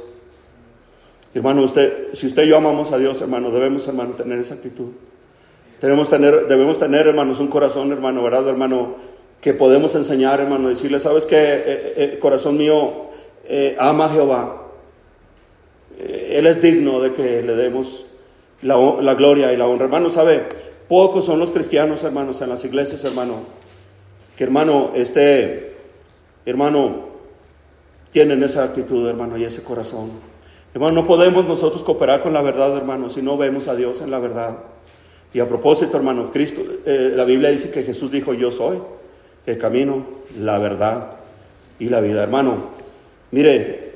Hermano, usted, si usted y yo amamos a Dios, hermano, debemos, hermano, tener esa actitud. Debemos tener, debemos tener, hermanos, un corazón, hermano, ¿verdad, hermano? Que podemos enseñar, hermano, decirle, ¿sabes qué, eh, eh, eh, corazón mío, ama a Jehová? Él es digno de que le demos la, la, gloria y la honra. Hermano, ¿sabe? Pocos son los cristianos, hermanos, en las iglesias, hermano, hermano, este, hermano, tienen esa actitud, hermano, y ese corazón. Hermano, no podemos nosotros cooperar con la verdad, hermano, si no vemos a Dios en la verdad. Y a propósito, hermano, Cristo, eh, la Biblia dice que Jesús dijo, yo soy el camino, la verdad y la vida. Hermano, mire,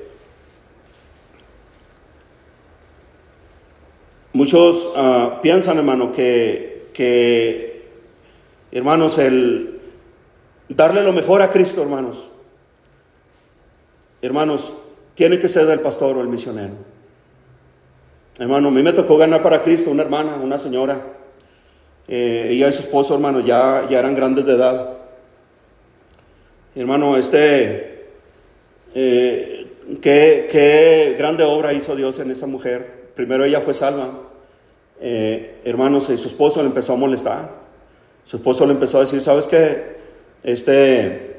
muchos ah, piensan, hermano, que, que, hermanos, el darle lo mejor a Cristo, hermanos, hermanos, tiene que ser del pastor o el misionero. Hermano, a mí me tocó ganar para Cristo una hermana, una señora, eh, ella y su esposo, hermano, ya, ya eran grandes de edad. Hermano, este, eh, qué, qué, grande obra hizo Dios en esa mujer. Primero ella fue salva. Eh, hermanos, y su esposo le empezó a molestar. Su esposo le empezó a decir, ¿sabes qué? Este,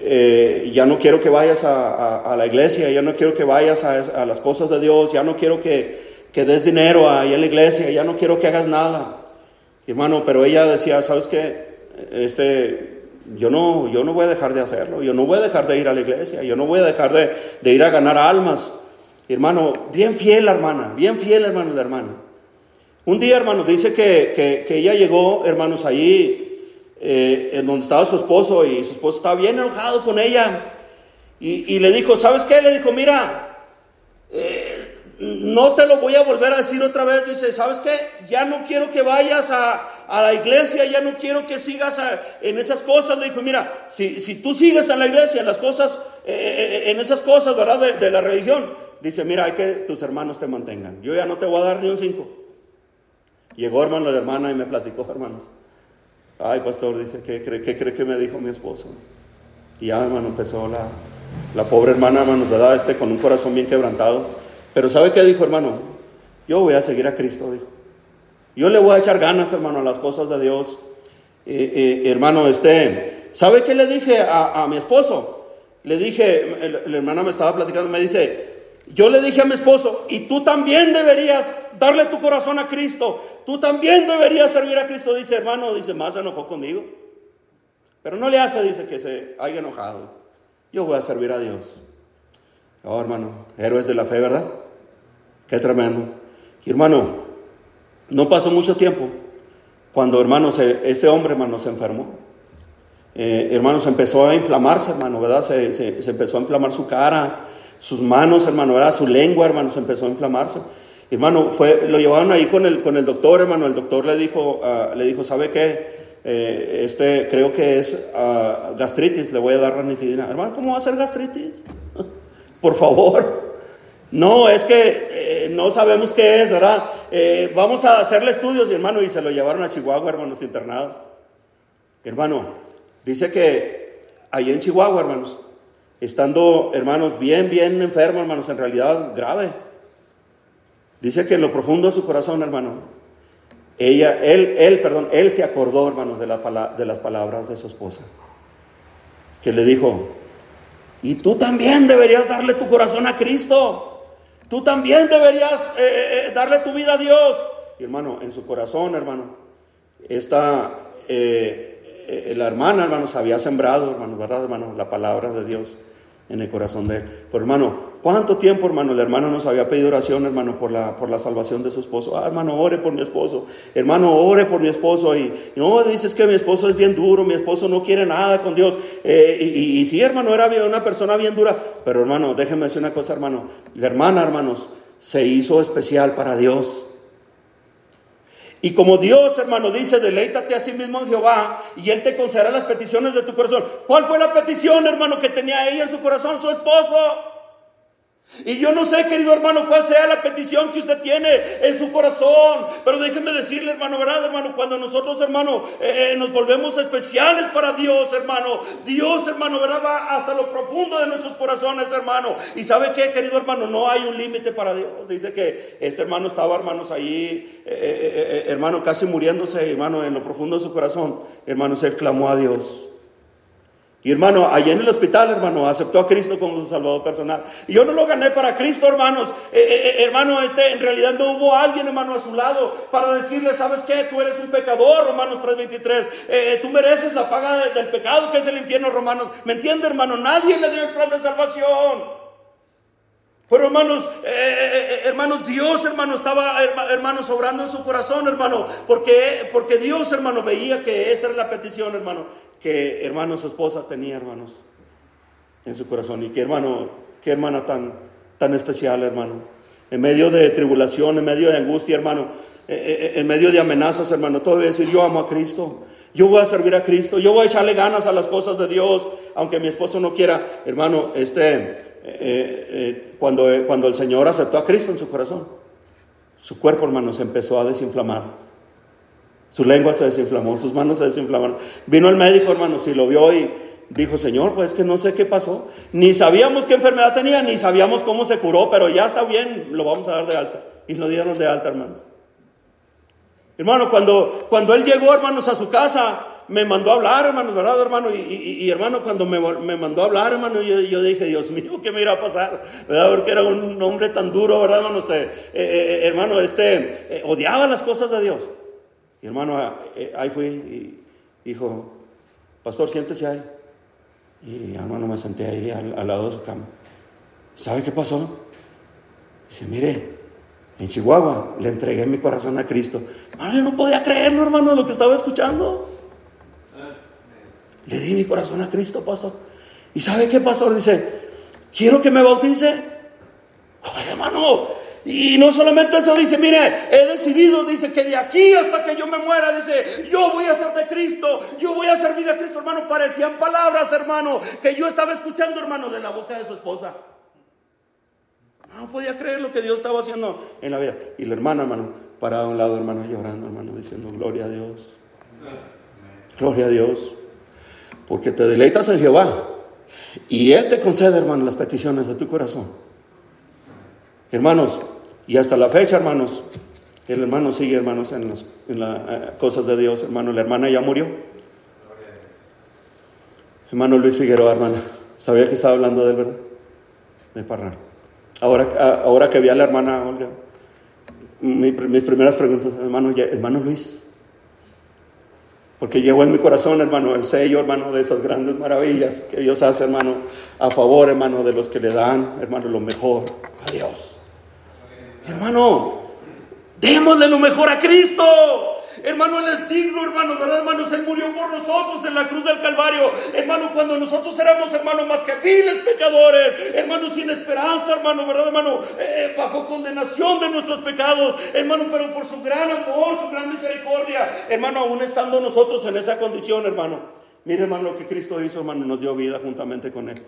eh, ya no quiero que vayas a, a, la iglesia, ya no quiero que vayas a, a, las cosas de Dios, ya no quiero que, que des dinero ahí en la iglesia, ya no quiero que hagas nada. Hermano, pero ella decía, ¿sabes qué? Este, yo no, yo no voy a dejar de hacerlo, yo no voy a dejar de ir a la iglesia, yo no voy a dejar de, ir a ganar almas. Hermano, bien fiel hermana, bien fiel hermano la hermana. Un día, hermano, dice que, ella llegó, hermanos, allí eh, en donde estaba su esposo y su esposo estaba bien enojado con ella. Y, le dijo, ¿sabes qué? Le dijo, mira, eh, no te lo voy a volver a decir otra vez. Dice, ¿sabes qué? Ya no quiero que vayas a, la iglesia, ya no quiero que sigas en esas cosas. Le dijo, mira, si, si, tú sigues en la iglesia, en las cosas, eh, en esas cosas, ¿verdad? De, la religión, dice, mira, hay que tus hermanos te mantengan. Yo ya no te voy a dar ni un cinco. Llegó hermano la hermana y me platicó, hermanos. Ay, pastor, dice, ¿qué cree, qué cree que me dijo mi esposo? Y ya, hermano, empezó la, la pobre hermana, hermano, ¿verdad? Este con un corazón bien quebrantado. Pero ¿sabe qué dijo, hermano? Yo voy a seguir a Cristo, dijo. Yo le voy a echar ganas, hermano, a las cosas de Dios. Eh, eh, hermano, este, ¿sabe qué le dije a, mi esposo? Le dije, la hermana me estaba platicando, me dice, yo le dije a mi esposo, y tú también deberías darle tu corazón a Cristo, tú también deberías servir a Cristo, dice hermano, dice, más se enojó conmigo. Pero no le hace, dice, que se haya enojado. Yo voy a servir a Dios. Oh, hermano, héroes de la fe, ¿verdad? Qué tremendo. Y hermano, no pasó mucho tiempo cuando, hermano, este hombre, hermano, se enfermó. Eh, hermano, se empezó a inflamarse, hermano, ¿verdad? Se, se, empezó a inflamar su cara, sus manos, hermano, ¿verdad? Su lengua, hermano, se empezó a inflamarse. Hermano, fue, lo llevaron ahí con el, con el doctor, hermano. El doctor le dijo, uh, le dijo ¿sabe qué? Eh, este, creo que es uh, gastritis, le voy a dar ranitidina. Hermano, ¿cómo va a ser gastritis? por favor. No, es que eh, no sabemos qué es, ¿verdad? Eh, vamos a hacerle estudios, hermano, y se lo llevaron a Chihuahua, hermanos, internado. Hermano, dice que ahí en Chihuahua, hermanos, estando, hermanos, bien, bien enfermo, hermanos, en realidad grave. Dice que en lo profundo de su corazón, hermano, ella, él, él, perdón, él se acordó, hermanos, de, la, de las palabras de su esposa, que le dijo, y tú también deberías darle tu corazón a Cristo. Tú también deberías eh, eh, eh, darle tu vida a Dios. Y hermano, en su corazón, hermano, esta, la hermana, hermano, se había sembrado, hermano, ¿verdad, hermano? La palabra de Dios. En el corazón de él. Pero hermano, ¿cuánto tiempo, hermano? El hermano nos había pedido oración, hermano, por la, por la salvación de su esposo. Ah, hermano, ore por mi esposo. Hermano, ore por mi esposo. Y, no, dices que mi esposo es bien duro, mi esposo no quiere nada con Dios. Eh, y, y, sí, hermano, era una persona bien dura. Pero hermano, déjeme decir una cosa, hermano. La hermana, hermanos, se hizo especial para Dios. Y como Dios, hermano, dice, deleítate a sí mismo en Jehová y Él te concederá las peticiones de tu corazón. ¿Cuál fue la petición, hermano, que tenía ella en su corazón, su esposo? Y yo no sé, querido hermano, cuál sea la petición que usted tiene en su corazón. Pero déjeme decirle, hermano, ¿verdad, hermano? Cuando nosotros, hermano, eh, eh, nos volvemos especiales para Dios, hermano. Dios, hermano, ¿verdad? Va hasta lo profundo de nuestros corazones, hermano. Y sabe qué, querido hermano, no hay un límite para Dios. Dice que este hermano estaba, hermanos, ahí, eh, hermano, casi muriéndose, hermano, en lo profundo de su corazón. Hermano, se clamó a Dios. Hermano, allá en el hospital, hermano, aceptó a Cristo como su salvador personal. Y yo no lo gané para Cristo, hermanos. Eh, eh, eh, hermano, este, en realidad no hubo alguien, hermano, a su lado para decirle, ¿sabes qué? Tú eres un pecador, Romanos 3:23. tú mereces la paga del pecado que es el infierno, Romanos. ¿Me entiende, hermano? Nadie le dio el plan de salvación. Pero hermanos, hermanos, Dios, hermano, estaba, hermanos, obrando en su corazón, hermano, porque, porque Dios, hermano, veía que esa era la petición, hermano que hermano, su esposa tenía, hermanos, en su corazón. Y qué hermano, qué hermana tan, tan especial, hermano. En medio de tribulación, en medio de angustia, hermano, eh, eh, eh, en medio de amenazas, hermano, todo decir, yo amo a Cristo. Yo voy a servir a Cristo, yo voy a echarle ganas a las cosas de Dios, aunque mi esposo no quiera. Hermano, este, cuando, cuando el Señor aceptó a Cristo en su corazón, su cuerpo, hermano, se empezó a desinflamar. Su lengua se desinflamó, sus manos se desinflamaron. Vino el médico, hermanos, y lo vio y dijo, Señor, pues que no sé qué pasó. Ni sabíamos qué enfermedad tenía, ni sabíamos cómo se curó, pero ya está bien, lo vamos a dar de alta. Y lo dieron de alta, hermanos. Hermano, cuando, cuando él llegó, hermanos, a su casa, me mandó a hablar, hermanos, ¿verdad, hermano? Y, hermano, cuando me, mandó a hablar, hermano, yo, dije, Dios mío, ¿qué me irá a pasar? ¿Verdad? Porque era un hombre tan duro, ¿verdad, hermano? Este, eh, eh, hermano, este, eh, odiaba las cosas de Dios. Y hermano, ah, eh, ahí fui y dijo, pastor, siéntese ahí. Y hermano, me senté ahí al, lado de su cama. ¿Sabe qué pasó? Dice, mire, en Chihuahua le entregué mi corazón a Cristo. Hermano, yo no podía creerlo, hermano, lo que estaba escuchando. Le di mi corazón a Cristo, pastor. ¿Y sabe qué, pastor? Dice, quiero que me bautice. Oye, hermano, y no solamente eso, dice, mire, he decidido, dice, que de aquí hasta que yo me muera, dice, yo voy a ser de Cristo, yo voy a servir a Cristo, hermano. Parecían palabras, hermano, que yo estaba escuchando, hermano, de la boca de su esposa. No podía creer lo que Dios estaba haciendo en la vida. Y la hermana, hermano, parada a un lado, hermano, llorando, hermano, diciendo, gloria a Dios. Gloria a Dios. Porque te deleitas en Jehová. Y Él te concede, hermano, las peticiones de tu corazón. Hermanos, y hasta la fecha, hermanos, el hermano sigue, hermanos, en las, eh, cosas de Dios, hermano. La hermana ya murió. Hermano Luis Figueroa, hermana. Sabía que estaba hablando de él, ¿verdad? De. Ahora, ahora que vi a la hermana Olga, mis primeras preguntas, hermano, hermano Luis. Porque llegó en mi corazón, hermano, el sello, hermano, de esas grandes maravillas que Dios hace, hermano, a favor, hermano, de los que le dan, hermano, lo mejor a Dios. Hermano, démosle lo mejor a Cristo. Hermano, Él es digno, hermano, ¿verdad, hermanos? Él murió por nosotros en la cruz del Calvario. Hermano, cuando nosotros éramos, hermano, más que viles pecadores, hermano, sin esperanza, hermano, ¿verdad, hermano? Eh, bajo condenación de nuestros pecados, hermano, pero por su gran amor, su gran misericordia, hermano, aún estando nosotros en esa condición, hermano. Mire, hermano, lo que Cristo hizo, hermano, nos dio vida juntamente con Él.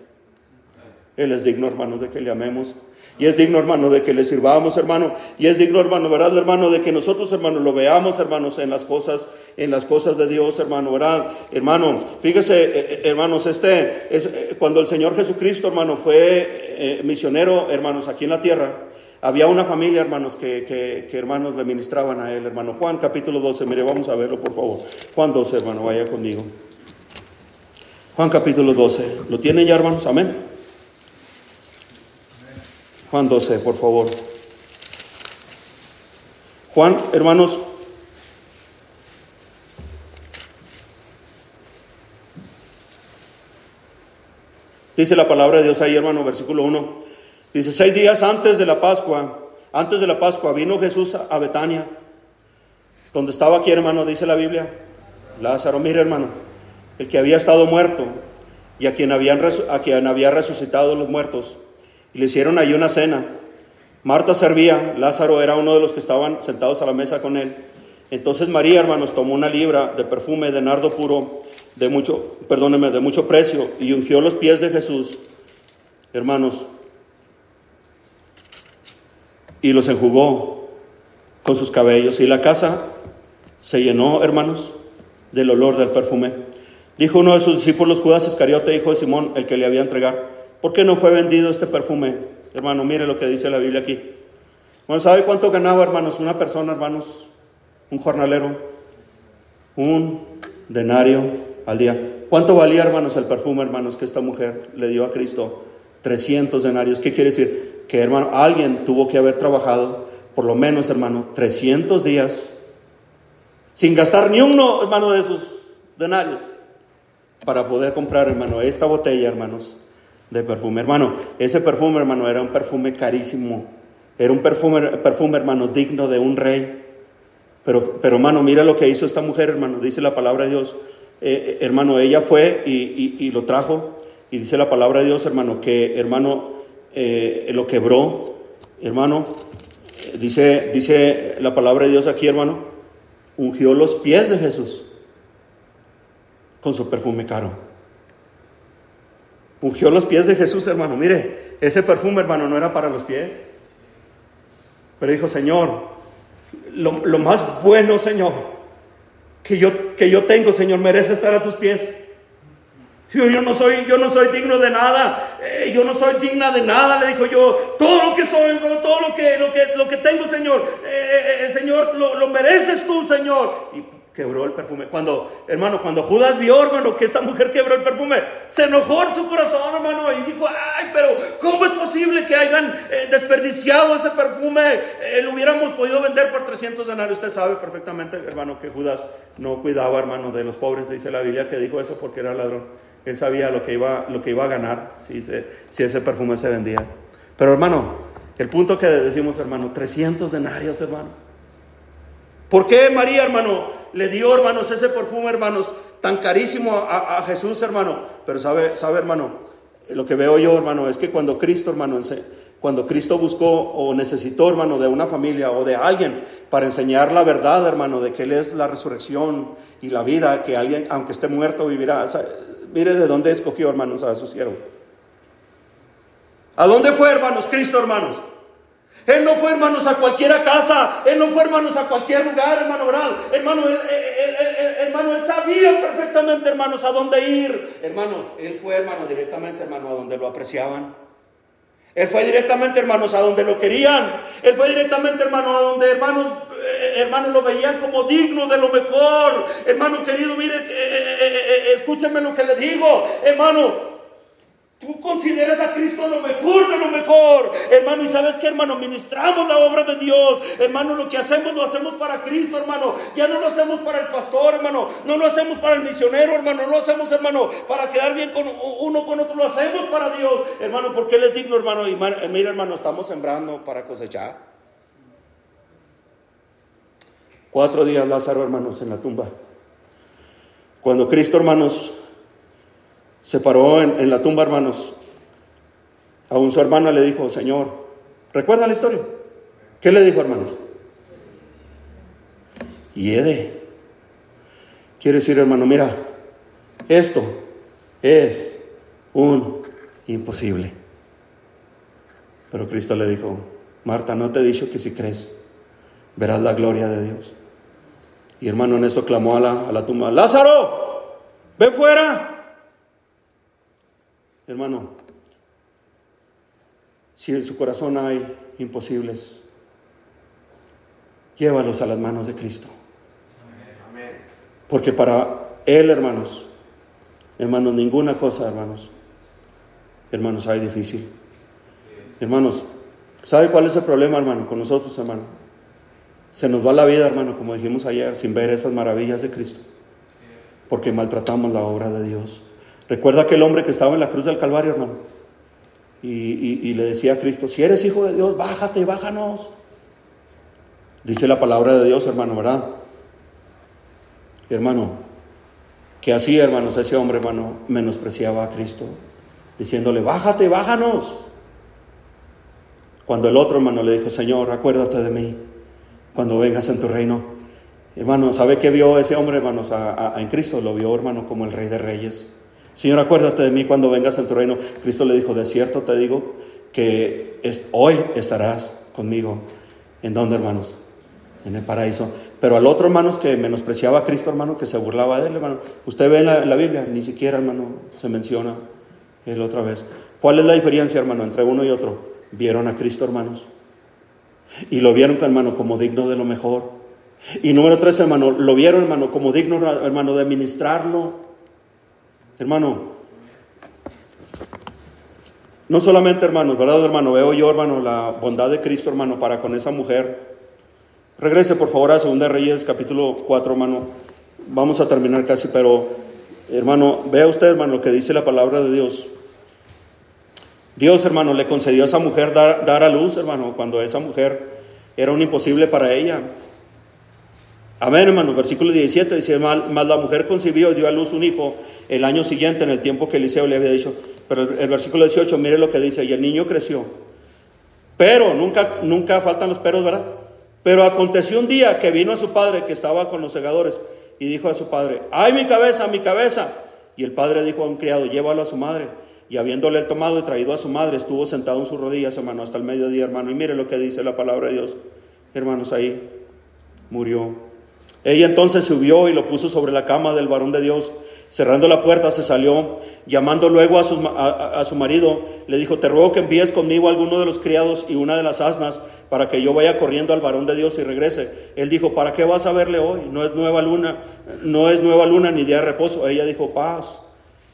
Él es digno, hermano, de que le amemos y es digno, hermano, de que le sirvamos, hermano. Y es digno, hermano, ¿verdad, hermano? De que nosotros, hermano, lo veamos, hermanos, en las cosas, en las cosas de Dios, hermano, ¿verdad? Hermano, fíjese, eh, eh, hermanos, este, es, eh, cuando el Señor Jesucristo, hermano, fue misionero, hermanos, aquí en la tierra, había una familia, hermanos, que, que, que, hermanos le ministraban a él, hermano. Juan capítulo 12, mire, vamos a verlo, por favor. Juan 12, hermano, vaya conmigo. Juan capítulo 12. ¿Lo tienen ya, hermanos? Amén. Juan 12, por favor. Juan, hermanos, Dice la palabra de Dios ahí, hermano, versículo 1. Dice, seis días antes de la Pascua, antes de la Pascua, vino Jesús a Betania, donde estaba aquí, hermano, dice la Biblia. Lázaro, mire, hermano, el que había estado muerto y a quien, habían, a quien había resucitado los muertos. Y le hicieron ahí una cena. Marta servía, Lázaro era uno de los que estaban sentados a la mesa con él. Entonces María, hermanos, tomó una libra de perfume de nardo puro de mucho, perdóneme, de mucho precio y ungió los pies de Jesús, hermanos, y los enjugó con sus cabellos y la casa se llenó, hermanos, del olor del perfume. Dijo uno de sus discípulos, Judas Iscariote, hijo de Simón, el que le había entregar, ¿por qué no fue vendido este perfume? Hermano, mire lo que dice la Biblia aquí. Bueno, ¿sabe cuánto ganaba, hermanos, una persona, hermanos? Un jornalero. Un denario al día. ¿Cuánto valía, hermanos, el perfume, hermanos, que esta mujer le dio a Cristo? 300 denarios. ¿Qué quiere decir? Que, hermano, alguien tuvo que haber trabajado, por lo menos, hermano, 300 días, sin gastar ni uno, hermano, de esos denarios, para poder comprar, hermano, esta botella, hermanos, de perfume. Hermano, ese perfume, hermano, era un perfume carísimo. Era un perfume, perfume hermano, digno de un rey. Pero, pero, hermano, mira lo que hizo esta mujer, hermano. Dice la palabra de Dios. Eh, hermano, ella fue y, lo trajo. Y dice la palabra de Dios, hermano, que hermano eh, lo quebró. Hermano, dice, dice la palabra de Dios aquí, hermano, ungió los pies de Jesús con su perfume caro. Ungió los pies de Jesús, hermano. Mire, ese perfume, hermano, no era para los pies. Pero dijo, Señor, lo, lo más bueno, Señor, que yo, que yo tengo, Señor, merece estar a tus pies. Yo, yo, no soy, yo no soy digno de nada, eh, yo no soy digna de nada, le dijo yo, todo lo que soy, todo lo que, lo que, lo que tengo, Señor, eh, eh, Señor, lo, lo, mereces tú, Señor. Y quebró el perfume. Cuando, hermano, cuando Judas vio, hermano, que esta mujer quebró el perfume, se enojó en su corazón, hermano, y dijo, ay, pero ¿cómo es posible que hayan eh, desperdiciado ese perfume? Eh, lo hubiéramos podido vender por 300 denarios. Usted sabe perfectamente, hermano, que Judas no cuidaba, hermano, de los pobres, dice la Biblia, que dijo eso porque era ladrón. Él sabía lo que iba, lo que iba a ganar si, si ese perfume se vendía. Pero, hermano, el punto que decimos, hermano, 300 denarios, hermano. ¿Por qué María, hermano? Le dio, hermanos, ese perfume, hermanos, tan carísimo a, Jesús, hermano. Pero sabe, sabe, hermano, lo que veo yo, hermano, es que cuando Cristo, hermano, cuando Cristo buscó o necesitó, hermano, de una familia o de alguien para enseñar la verdad, hermano, de que Él es la resurrección y la vida, que alguien, aunque esté muerto, vivirá. mire de dónde escogió, hermanos, a su siervo. ¿A dónde fue, hermanos, Cristo, hermanos? Él no fue, hermanos, a cualquier casa. Él no fue, hermanos, a cualquier lugar, hermano, oral. Hermano, él, hermano, él sabía perfectamente, hermanos, a dónde ir. Hermano, él fue, hermano, directamente, hermano, a donde lo apreciaban. Él fue directamente, hermanos, a donde lo querían. Él fue directamente, hermano, a donde, hermanos, eh, hermanos, lo veían como digno de lo mejor. Hermano querido, mire, eh, eh, escúcheme lo que le digo. Hermano, Tú consideras a Cristo lo mejor de lo mejor, hermano. Y sabes que, hermano, ministramos la obra de Dios, hermano. Lo que hacemos lo hacemos para Cristo, hermano. Ya no lo hacemos para el pastor, hermano. No lo hacemos para el misionero, hermano. No lo hacemos, hermano, para quedar bien con uno con otro. Lo hacemos para Dios, hermano, porque Él es digno, hermano. Y mira, hermano, estamos sembrando para cosechar. Cuatro días Lázaro, hermanos, en la tumba. Cuando Cristo, hermanos, se paró en, la tumba, hermanos. Aún su hermana le dijo, Señor, ¿recuerda la historia? ¿Qué le dijo, hermanos? Hiede. Quiere decir, hermano, mira, esto es un imposible. Pero Cristo le dijo, Marta, no te he dicho que si crees, verás la gloria de Dios. Y hermano, en eso clamó a la, a la tumba, Lázaro, ven fuera. Hermano, si en su corazón hay imposibles, llévalos a las manos de Cristo. Porque para Él, hermanos, hermanos, ninguna cosa, hermanos, hermanos, hay difícil. Hermanos, ¿sabe cuál es el problema, hermano, con nosotros, hermano? Se nos va la vida, hermano, como dijimos ayer, sin ver esas maravillas de Cristo. Porque maltratamos la obra de Dios. Recuerda aquel hombre que estaba en la cruz del Calvario, hermano. Y, le decía a Cristo, si eres hijo de Dios, bájate, bájanos. Dice la palabra de Dios, hermano, ¿verdad? Hermano, que así, hermanos, ese hombre, hermano, menospreciaba a Cristo, diciéndole, bájate, bájanos. Cuando el otro hermano le dijo, Señor, acuérdate de mí cuando vengas en tu reino. Hermano, ¿sabe qué vio ese hombre, hermanos, en Cristo? Lo vio, hermano, como el Rey de Reyes. Señor, acuérdate de mí cuando vengas en tu reino. Cristo le dijo, de cierto te digo que es, hoy estarás conmigo. ¿En dónde, hermanos? En el paraíso. Pero al otro, hermanos, que menospreciaba a Cristo, hermano, que se burlaba de él, hermano. Usted ve en la, en la Biblia, ni siquiera, hermano, se menciona él otra vez. ¿Cuál es la diferencia, hermano, entre uno y otro? Vieron a Cristo, hermanos. Y lo vieron, hermano, como digno de lo mejor. Y número tres, hermano, lo vieron, hermano, como digno, hermano, de ministrarlo. Hermano, no solamente, hermano, ¿verdad, hermano? Veo yo, hermano, la bondad de Cristo, hermano, para con esa mujer. Regrese, por favor, a Segunda Reyes, capítulo 4, hermano. Vamos a terminar casi, pero, hermano, vea usted, hermano, lo que dice la palabra de Dios. Dios, hermano, le concedió a esa mujer dar, a luz, hermano, cuando esa mujer era un imposible para ella. Amén, hermano. Versículo 17 dice, más la mujer concibió y dio a luz un hijo el año siguiente, en el tiempo que Eliseo le había dicho. Pero el, versículo 18, mire lo que dice, y el niño creció. Pero, nunca, nunca faltan los peros, ¿verdad? Pero aconteció un día que vino a su padre, que estaba con los segadores, y dijo a su padre, ¡ay mi cabeza, mi cabeza! Y el padre dijo a un criado, llévalo a su madre. Y habiéndole tomado y traído a su madre, estuvo sentado en sus rodillas, hermano, hasta el mediodía, hermano. Y mire lo que dice la palabra de Dios. Hermanos, ahí murió. Ella entonces subió y lo puso sobre la cama del varón de Dios. Cerrando la puerta se salió, llamando luego a su, a, su, marido, le dijo, te ruego que envíes conmigo a alguno de los criados y una de las asnas para que yo vaya corriendo al varón de Dios y regrese. Él dijo, ¿para qué vas a verle hoy? No es nueva luna, no es nueva luna ni día de reposo. Ella dijo, paz.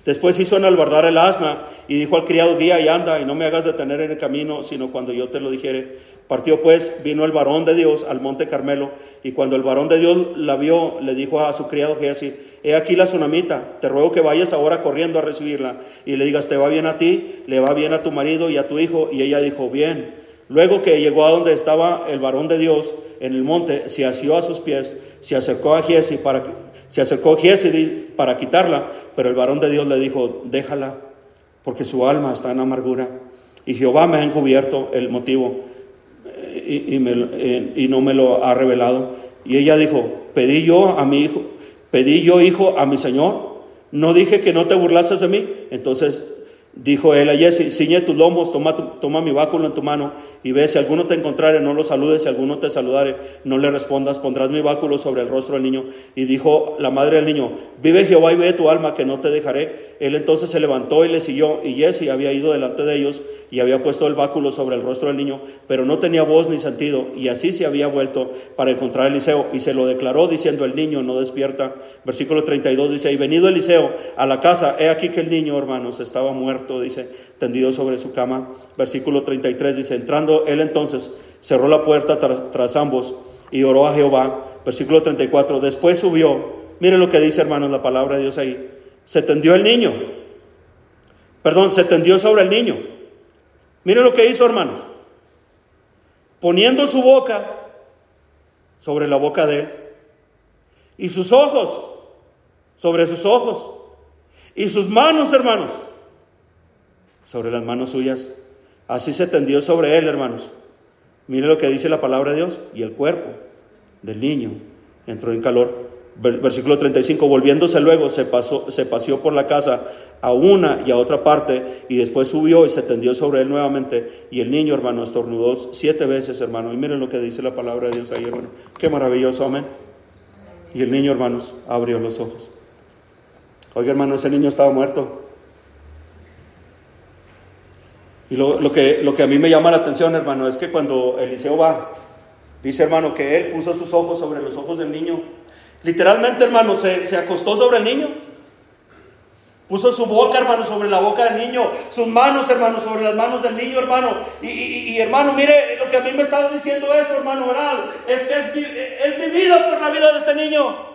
Después hizo enalbardar el asna y dijo al criado, guía y anda, y no me hagas detener en el camino, sino cuando yo te lo dijere. Partió pues, vino el varón de Dios al monte Carmelo, y cuando el varón de Dios la vio, le dijo a su criado Giesi, he aquí la tsunamita, te ruego que vayas ahora corriendo a recibirla, y le digas, te va bien a ti, le va bien a tu marido y a tu hijo, y ella dijo, bien. Luego que llegó a donde estaba el varón de Dios en el monte, se asió a sus pies, se acercó a Giesi para se acercó Giesi para quitarla, pero el varón de Dios le dijo, déjala, porque su alma está en amargura. Y Jehová me ha encubierto el motivo eh, y, no me lo ha revelado. Y ella dijo, pedí yo a mi hijo, pedí yo hijo a mi Señor. No dije que no te burlases de mí. Entonces Dijo él a Jesse, ciñe tus lomos, toma, toma mi báculo en tu mano y ve, si alguno te encontrare, no lo saludes, si alguno te saludare, no le respondas, pondrás mi báculo sobre el rostro del niño. Y dijo la madre del niño, vive Jehová y ve tu alma, que no te dejaré. Él entonces se levantó y le siguió, y Jesse había ido delante de ellos y había puesto el báculo sobre el rostro del niño, pero no tenía voz ni sentido, y así se había vuelto para encontrar a Eliseo, y se lo declaró diciendo, el niño no despierta. Versículo 32 dice, y venido Eliseo a la casa, he aquí que el niño, hermanos, estaba muerto, dice, tendido sobre su cama. Versículo 33 dice, entrando él entonces, cerró la puerta tras, ambos y oró a Jehová. Versículo 34, después subió, mire lo que dice, hermanos, la palabra de Dios ahí, se tendió el niño, perdón, se tendió sobre el niño Mire lo que hizo, hermanos. Poniendo su boca sobre la boca de él y sus ojos sobre sus ojos y sus manos, hermanos, sobre las manos suyas. Así se tendió sobre él, hermanos. Mire lo que dice la palabra de Dios. Y el cuerpo del niño entró en calor. Versículo 35, volviéndose luego, se, pasó, se paseó por la casa a una y a otra parte, y después subió y se tendió sobre él nuevamente, y el niño, hermano, estornudó siete veces, hermano, y miren lo que dice la palabra de Dios ahí, hermano, qué maravilloso, amén. Y el niño, hermanos, abrió los ojos. Oiga, hermano, ese niño estaba muerto. Y lo, que, lo que a mí me llama la atención, hermano, es que cuando Eliseo va, dice, hermano, que él puso sus ojos sobre los ojos del niño. Literalmente, hermano, se, se acostó sobre el niño. Puso su boca, hermano, sobre la boca del niño, sus manos, hermano, sobre las manos del niño, hermano. Y, hermano, mire lo que a mí me estaba diciendo esto, hermano, ¿verdad? Es que es, es mi vida por la vida de este niño.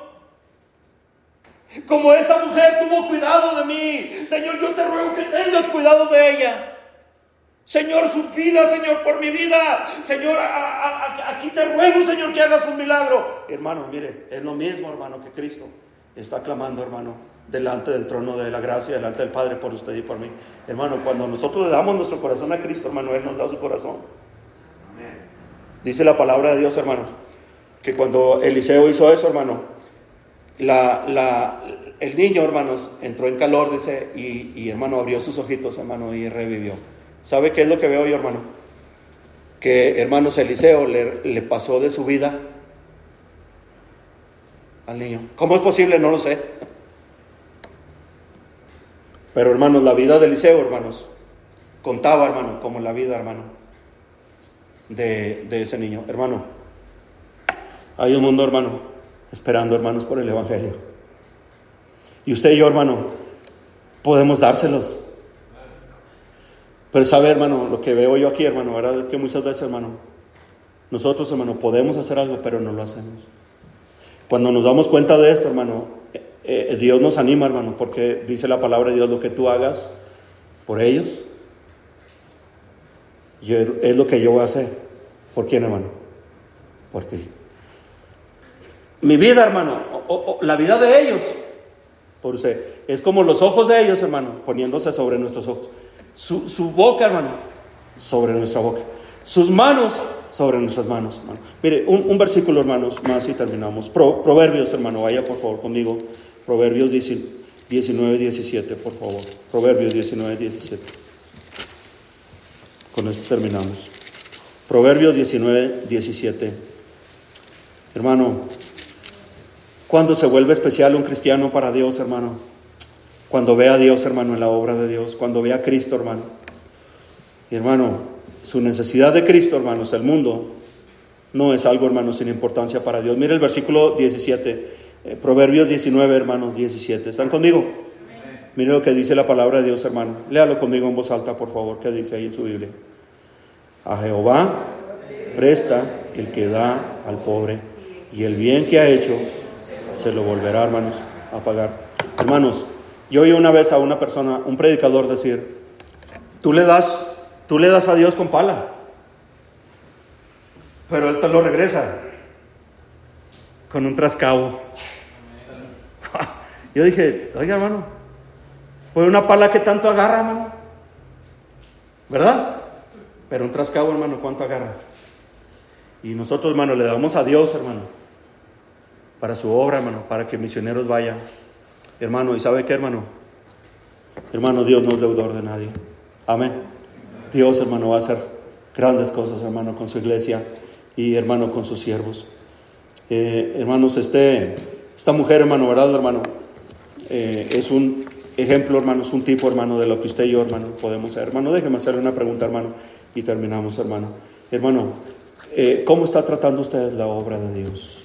Como esa mujer tuvo cuidado de mí. Señor, yo te ruego que tengas cuidado de ella. Señor, su vida, Señor, por mi vida. Señor, aquí te ruego, Señor, que hagas un milagro. Hermano, mire, es lo mismo, hermano, que Cristo está clamando, hermano, delante del trono de la gracia, delante del Padre por usted y por mí. Hermano, cuando nosotros le damos nuestro corazón a Cristo, hermano, Él nos da su corazón. Dice la palabra de Dios, hermano, que cuando Eliseo hizo eso, hermano, la, el niño, hermanos, entró en calor, dice, y, y hermano, abrió sus ojitos, hermano, y revivió. ¿Sabe qué es lo que veo yo, hermano? Que, hermanos, Eliseo le, pasó de su vida al niño. ¿Cómo es posible? No lo sé. Pero, hermanos, la vida de Eliseo, hermanos, contaba, hermano, como la vida, hermano, de, de ese niño. Hermano, hay un mundo, hermano, esperando, hermanos, por el Evangelio. Y usted y yo, hermano, podemos dárselos. Pero sabe, hermano, lo que veo yo aquí, hermano, ¿verdad? Es que muchas veces, hermano, nosotros, hermano, podemos hacer algo, pero no lo hacemos. Cuando nos damos cuenta de esto, hermano, eh, eh, Dios nos anima, hermano, porque dice la palabra de Dios, lo que tú hagas por ellos, es lo que yo voy a hacer. ¿Por quién, hermano? Por ti. Mi vida, hermano, la vida de ellos, por usted, es como los ojos de ellos, hermano, poniéndose sobre nuestros ojos. Su, boca, hermano, sobre nuestra boca. Sus manos sobre nuestras manos, hermano. Mire, un, versículo, hermanos, más y terminamos. proverbios, hermano, vaya por favor conmigo. Proverbios 19, 17, por favor. Proverbios 19, 17. Con esto terminamos. Proverbios 19, 17. Hermano, cuando se vuelve especial un cristiano para Dios, hermano? Cuando ve a Dios, hermano, en la obra de Dios, cuando ve a Cristo, hermano. Y hermano, su necesidad de Cristo, hermanos, el mundo, no es algo, hermano, sin importancia para Dios. Mire el versículo 17, eh, Proverbios 19, hermanos, 17. ¿Están conmigo? Mire lo que dice la palabra de Dios, hermano. Léalo conmigo en voz alta, por favor, que dice ahí en su Biblia. A Jehová presta el que da al pobre, y el bien que ha hecho se lo volverá, hermanos, a pagar. Hermanos, yo oí una vez a una persona, un predicador decir, tú le das, tú le das a Dios con pala, pero Él te lo regresa con un trascabo. Yo dije, oiga hermano, pues una pala que tanto agarra, hermano, ¿verdad? Pero un trascabo, hermano, ¿cuánto agarra? Y nosotros, hermano, le damos a Dios, hermano, para su obra, hermano, para que misioneros vayan. Hermano, ¿y sabe qué, hermano? Hermano, Dios no es deudor de nadie. Amén. Dios, hermano, va a hacer grandes cosas, hermano, con su iglesia y, hermano, con sus siervos. Eh, hermanos, este, esta mujer, hermano, ¿verdad, hermano? Eh, es un ejemplo, hermano, es un tipo, hermano, de lo que usted y yo, hermano, podemos ser. Hermano, déjeme hacerle una pregunta, hermano, y terminamos, hermano. Hermano, eh, ¿cómo está tratando usted la obra de Dios?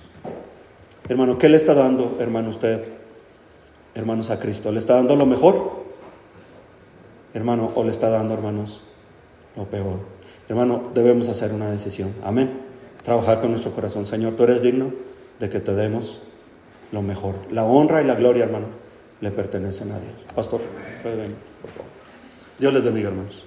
Hermano, ¿qué le está dando, hermano, usted hermanos, a Cristo? ¿Le está dando lo mejor, hermano, o le está dando, hermanos, lo peor? Hermano, debemos hacer una decisión. Amén. Trabajar con nuestro corazón. Señor, tú eres digno de que te demos lo mejor. La honra y la gloria, hermano, le pertenecen a Dios. Pastor, puede venir, por favor. Dios les bendiga, hermanos.